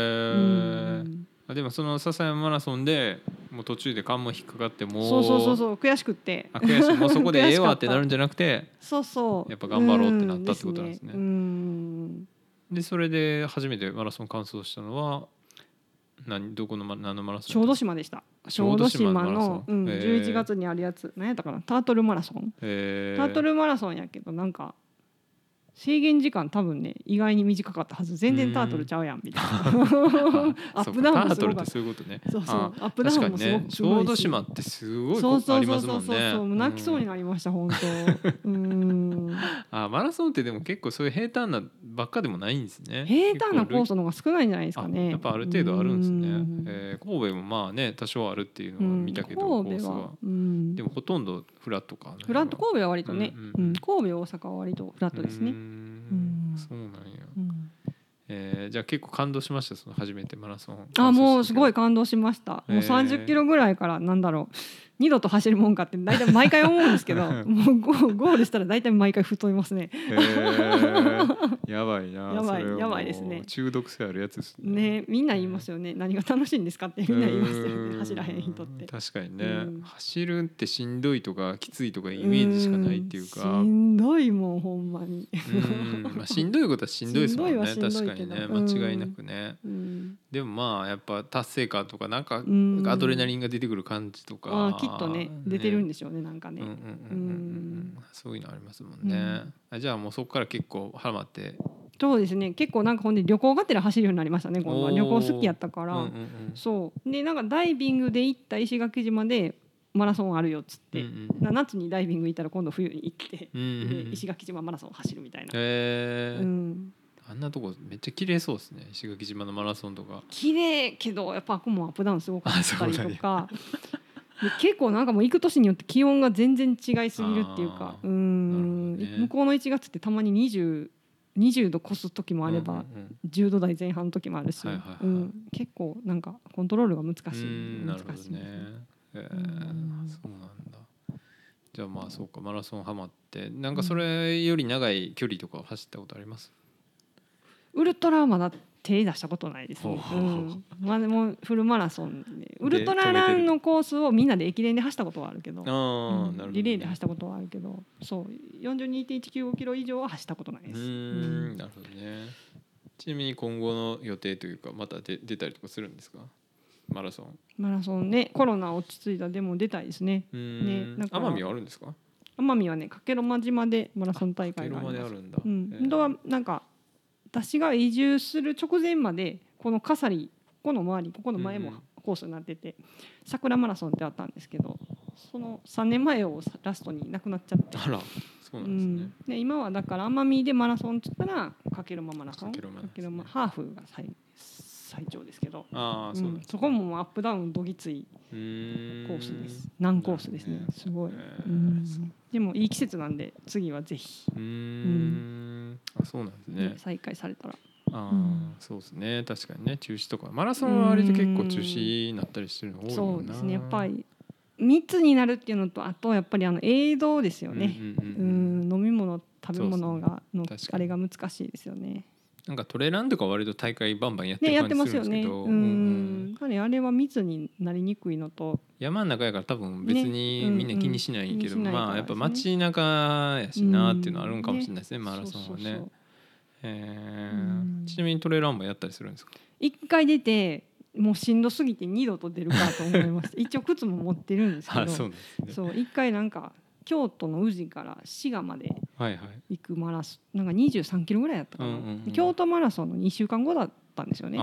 ん。あでもその笹山マラソンでもう途中で関門引っかかってもうそうそうそうそう悔しくって。あ悔しい。もうそこで (laughs) ええわってなるんじじゃなくてそうそう。やっぱ頑張ろうってなったってことなんですね。うん。でそれで初めてマラソン完走したのは何どこの、ま、何のマラソン小豆島でした小豆島島のうん、へー。11月にあるやつ。何やったかな？タートルマラソン。えー、タートルマラソンやけどなんか制限時間多分ね意外に短かったはず。全然タートルちゃうやんみたいな。アップダウンもすごかった。そうそうアップダウンもすごくすご小豆島ってすごいそうそうそうそうそうそう泣きそうになりました本当。うん。あマラソンってでも結構そういう平坦なばっかでもないんですね。平坦なコーススの方が少ないんじゃないですかね。やっぱある程度あるんですね。うん、えー神戸もまあね多少あるっていうのはうん見たけど、神戸は。うん。でもほとんどフラットかフラット神戸は割とね、ううんんうん。うん。神戸大阪は割とフラットですね。うーん。うん。そうなんや、うん。えー、じゃあ結構感動しましたその初めてマラソン。あもうすごいか感動しました。もう30キロぐらいからなんだろう二度と走るもんかって大体毎回思うんですけどもうゴールしたら大体毎回太いますね。えー、やばいな (laughs) やばいやばいですね。中毒性あるやつですね。みんな言いますよね。何が楽しいんですかってみんな言いますよね。走らへん人って。確かにね、うん。走るってしんどいとかきついとかイメージしかないっていうか。ん。しんどいもんほんまに。うん。まあ、しんどいことはしんどいですもんね。確かにね。間違いなくね、うん。でもまあやっぱ達成感とかなんかうん。アドレナリンが出てくる感じとか、きっとね出てるんでしょうねなんかね。うんうんうんうんうんそういうのありますもんね、うん。あじゃあもうそこから結構ハマって。そうですね。結構なんかほんで旅行がてら走るようになりましたね今度は。旅行好きやったから。うんうんうん。そう。でなんかダイビングで行った石垣島でマラソンあるよっつって、うんな夏にダイビング行ったら今度冬に行って、うんうん石垣島マラソン走るみたいな、えー。うん、あんなとこめっちゃ綺麗そうですね。石垣島のマラソンとか。綺麗けどやっぱあこもアップダウンすごかったりとか。で結構なんかもう行く年によって気温が全然違いすぎるっていうかうん、ね。向こうの1月ってたまに 20, 20度越す時もあれば、うんうん10度台前半の時もあるし、はいはいはい。うん、結構なんかコントロールが難しうい難しいですね。えそうなんだ。じゃあまあそうかマラソンハマって。なんかそれより長い距離とか走ったことあります、ウルトラはまだ手出したことないですね。ほうん、まあでもフルマラソンでウルトラランのコースをみんなで駅伝で走ったことはあるけど、うん。ね、リレーで走ったことはあるけど、そう。42.195キロ以上は走ったことないうです。ーんなるほどね。ちなみに今後の予定というかまた出出たりとかするんですか？マラソン。マラソンね。コロナ落ち着いたでも出たいですね。ね。奄美はあるんですか？奄美はね加計呂麻島でマラソン大会があります。るんだ、うん、えー。本当はなんか私が移住する直前までこの笠利ここの周りここの前もうんうん。コースになってて、桜マラソンってあったんですけどその3年前をラストになくなっちゃって、あらそうなうんですね、ん、で今はだから奄美でマラソンって言ったらかけるまマラソン。かけるまハーフが最最長ですけど、ああそううん。そこもアップダウンどぎついコースです。難コースですね。ね。すごい、えー。うん。でもいい季節なんで次はぜひ、うーん。あそうなんですね。再開されたら。ああ、うん。そうですね。確かにね。中止とか。マラソンは割と結構中止になったりしてるの多いそうですね。やっぱり密になるっていうのとあとやっぱりあの映像ですよね、うん飲み物食べ物がのあれが難しいですよね。なんかトレランとか割と大会バンバンやってる感じます。るんですけど、ううん。うん。あれは密になりにくいのと、山の中やから多分別にねみんな気にしないけど、うん。うん。まあやっぱ街中やしなっていうのはあるんかもしれないですね、うんマラソンはね。そうそうそう。えちなみにトレランもやったりするんですか？一回出てもうしんどすぎて二度と出るかと思いました一応靴も持ってるんですけど。(laughs) あそうね。そう一回なんか京都の宇治から滋賀まで行くマラソンなんか23キロぐらいだったかな、うんうんうん。で京都マラソンの2週間後だったんですよね。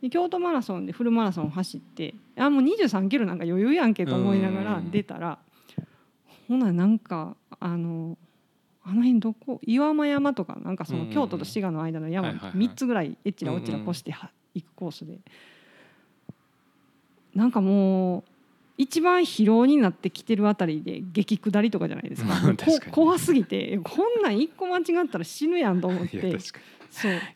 で京都マラソンでフルマラソン走ってあもう23キロなんか余裕やんけと思いながらうん出たらほななんかあのあの辺どこ？岩間山とかなんかそのうん京都と滋賀の間の山はいはいはい。3つぐらいえっちらおっちら越しては行くコースで。なんかもう一番疲労になってきてるあたりで激下りとかじゃないですか。(laughs) 怖すぎてこんなん一個間違ったら死ぬやんと思って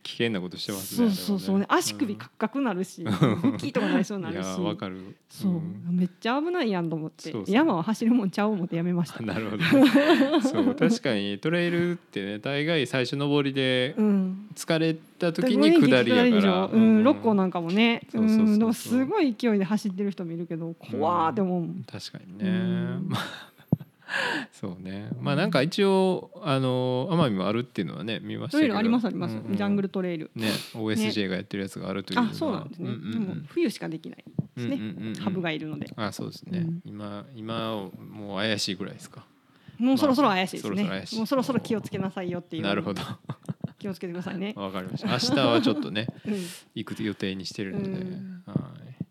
危険なことしてますねそうそうそう。ね。足首カッカクなるし武器とかなりそうになるし。いやわかる。そう、ん。めっちゃ危ないやんと思って。そうそう山は走るもんちゃう思ってやめました。(laughs) なるほどそう確かにトレイルってね大概最初上りでうん、疲れた時に下りやでからうん、六甲なんかもね、う、そうそうそうそう。んでもすごい勢いで走ってる人見るけど、怖ーって思う。確かにうねん。まあ (laughs) そうね。まあなんか一応あの奄美もあるっていうのはね見ましたけど。ありますあります、うんうん。ジャングルトレイル。ね OSJ がやってるやつがあるというのはあ、そうなんですね。うんうんでも冬しかできないですね。うんうんうんうん。ハブがいるので、あそうですね、うん。今今もう怪しいぐらいですか？もうそろそろ怪しいですね。そろそろ怪しい。もうそろそろ気をつけなさいよっていう。なるほど。気をつけてくださいね。わかりました。明日はちょっとね (laughs) うん。行く予定にしてるので、うん。はい。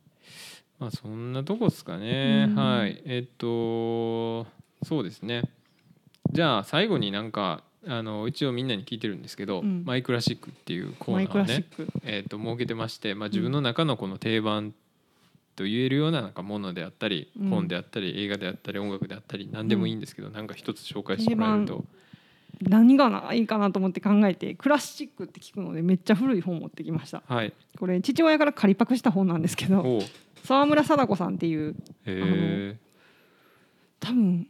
まあそんなとこですかね、うん。はい。えっとそうですね。じゃあ最後になんかあの一応みんなに聞いてるんですけど、うん。マイクラシックっていうコーナーをね。えっと設けてまして、まあ、自分の中のこの定番と言えるようななんかものであったり、うん。本であったり映画であったり音楽であったり何でもいいんですけど、なんか一つ紹介してもらえると何がないいかなと思って考えてクラシックって聞くのでめっちゃ古い本持ってきました。はい。これ父親から借りパクした本なんですけど沢村貞子さんっていうへ多分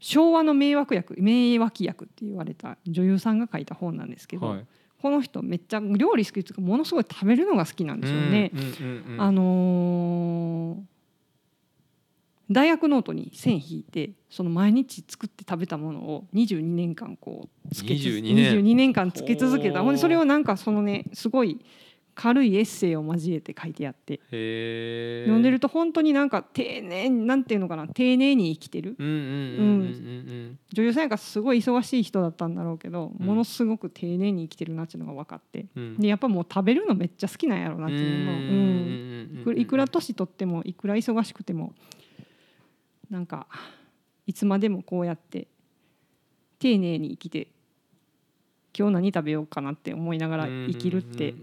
昭和の迷惑役名脇役って言われた女優さんが書いた本なんですけど、えはい。この人めっちゃ料理好きっていうかものすごい食べるのが好きなんですよね。あのー大学ノートに線引いてその毎日作って食べたものを22年間こうつけつ22年。22年間つけ続けた。ほんでそれをなんかそのねすごい軽いエッセイを交えて書いてあって。読んでると本当になんか丁寧になんていうのかな丁寧に生きてる。女優さんやからすごい忙しい人だったんだろうけど、うん。ものすごく丁寧に生きてるなっていうのが分かって。うん。うんでやっぱもう食べるのめっちゃ好きなんやろうなっていうの。も、うん。いくいくら年取ってもいくら忙しくてもなんかいつまでもこうやって丁寧に生きて今日何食べようかなって思いながら生きるって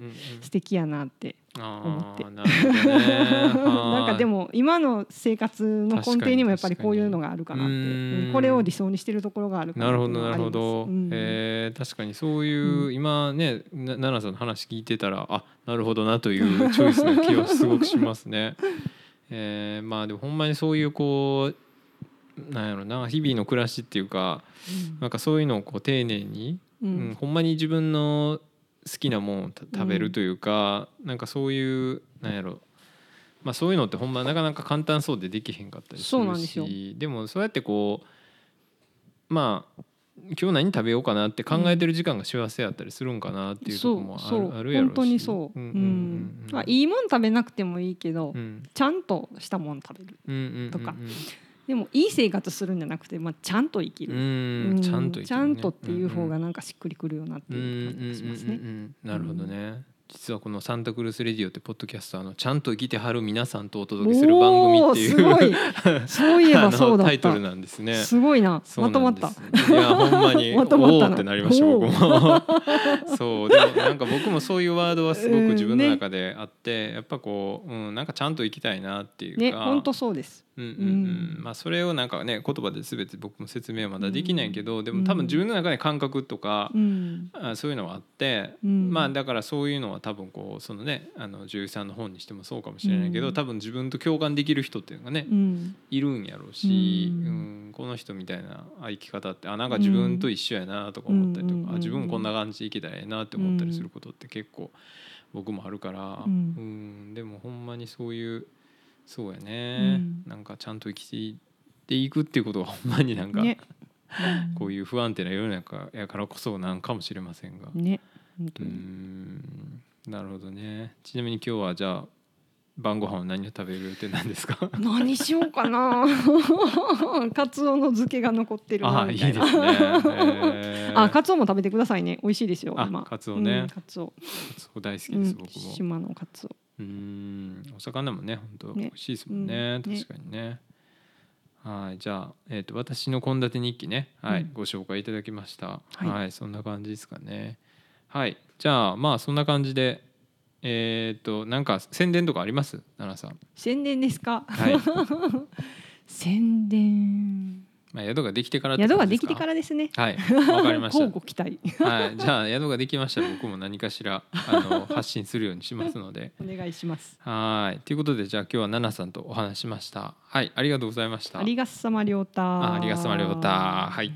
素敵やなって思って。な (laughs) んかでもも今の生活の根底にもやっぱりこういうのがあるかなって。これを理想にしてるところがあるかななるほどなるほど、うん。えー確かに。そういう、うん。今ねな奈々さんの話聞いてたらあなるほどなというチョイスな気はすごくしますね。(laughs) えーまあでもほんまにそういうこうなんやろな日々の暮らしっていうかなんかそういうのをこう丁寧に、ううんんほんまに自分の好きなものをた食べるというか、なんかそういうなんやろ。まあそういうのってほんまなかなか簡単そうでできへんかったりするんですよ。しでもそうやってこうまあ今日何食べようかなって考えてる時間が幸せやったりするんかなっていうところもある,、そうそう。あるやろうし本当にそう、ううん。んうんまあ、いいもん食べなくてもいいけど、うん。ちゃんとしたもん食べるうんうんうんうん。とかでもいい生活するんじゃなくて、まあ、ちゃんと生きうる、んちゃんと生きるねちゃんとっていう方んがなんかしっくりくるよなっていう感じがしますね。なるほどね、実はこの「サンタクルース・レディオ」ってポッドキャストあのちゃんと生きてはる皆さんとお届けする番組っていうおーすごいそういえばそうだタイトルなんですね。すごいなまとまったいやほんまにまとまったってなりました僕もそうでもなんか僕もそういうワードはすごく自分の中であって、やっぱこう、うん、なんかちゃんと生きたいなっていうか、ね本当そうですうんうんうん。うん。まあ、それをなんかね言葉で全て僕も説明はまだできないけど、でうん。も多分自分の中で感覚とかう、ん。あそういうのはあって、うん。まあだからそういうのは多分こうそのねあの女優さんの本にしてもそうかもしれないけど、うん。多分自分と共感できる人っていうのがね、うん。いるんやろうし、ううんんこの人みたいなあ生き方ってあなんか自分と一緒やなとか思ったりとか、うん。あ自分もこんな感じで生きたらええなって思ったりすることって結構僕もあるから、ううん。ん。でもほんまにそういうそうやね、うん。なんかちゃんと生きていくっていうことがほんまになんか、ね。(laughs) こういう不安定な世の中やからこそなんかもしれませんが。ね。うにん。なるほどね。ちなみに今日はじゃあ晩ご飯は何を食べる予定なんですか？何しようかな。(laughs) カツオの漬けが残ってるなあいいですね。(laughs) えー。あカツオも食べてくださいね。美味しいですよあ今。カツオね。うんカツオ、カツオ大好きです、うん、僕も。島のカツオ。うーん。お魚もね本当ね。美味しいですもんね,、うん。ね。確かにね。はいじゃあ、えー、と私の献立日記ね、はいうん。ご紹介いただきました。はい。はい、そんな感じですかね。はいじゃあまあそんな感じでえっ、となんか宣伝とかあります？奈々さん。宣伝ですか？はい、(laughs) 宣伝。まあ、宿ができてから宿ができてからですね。はい。わかりまし交互期待。たはい。じゃあ宿ができましたら僕も何かしらあの (laughs) 発信するようにしますので。お願いします。はい。ということでじゃあ今日は奈々さんとお話ししました。はい。ありがとうございました。ありがっさまりょうた。あありがとうさまりょうた。はい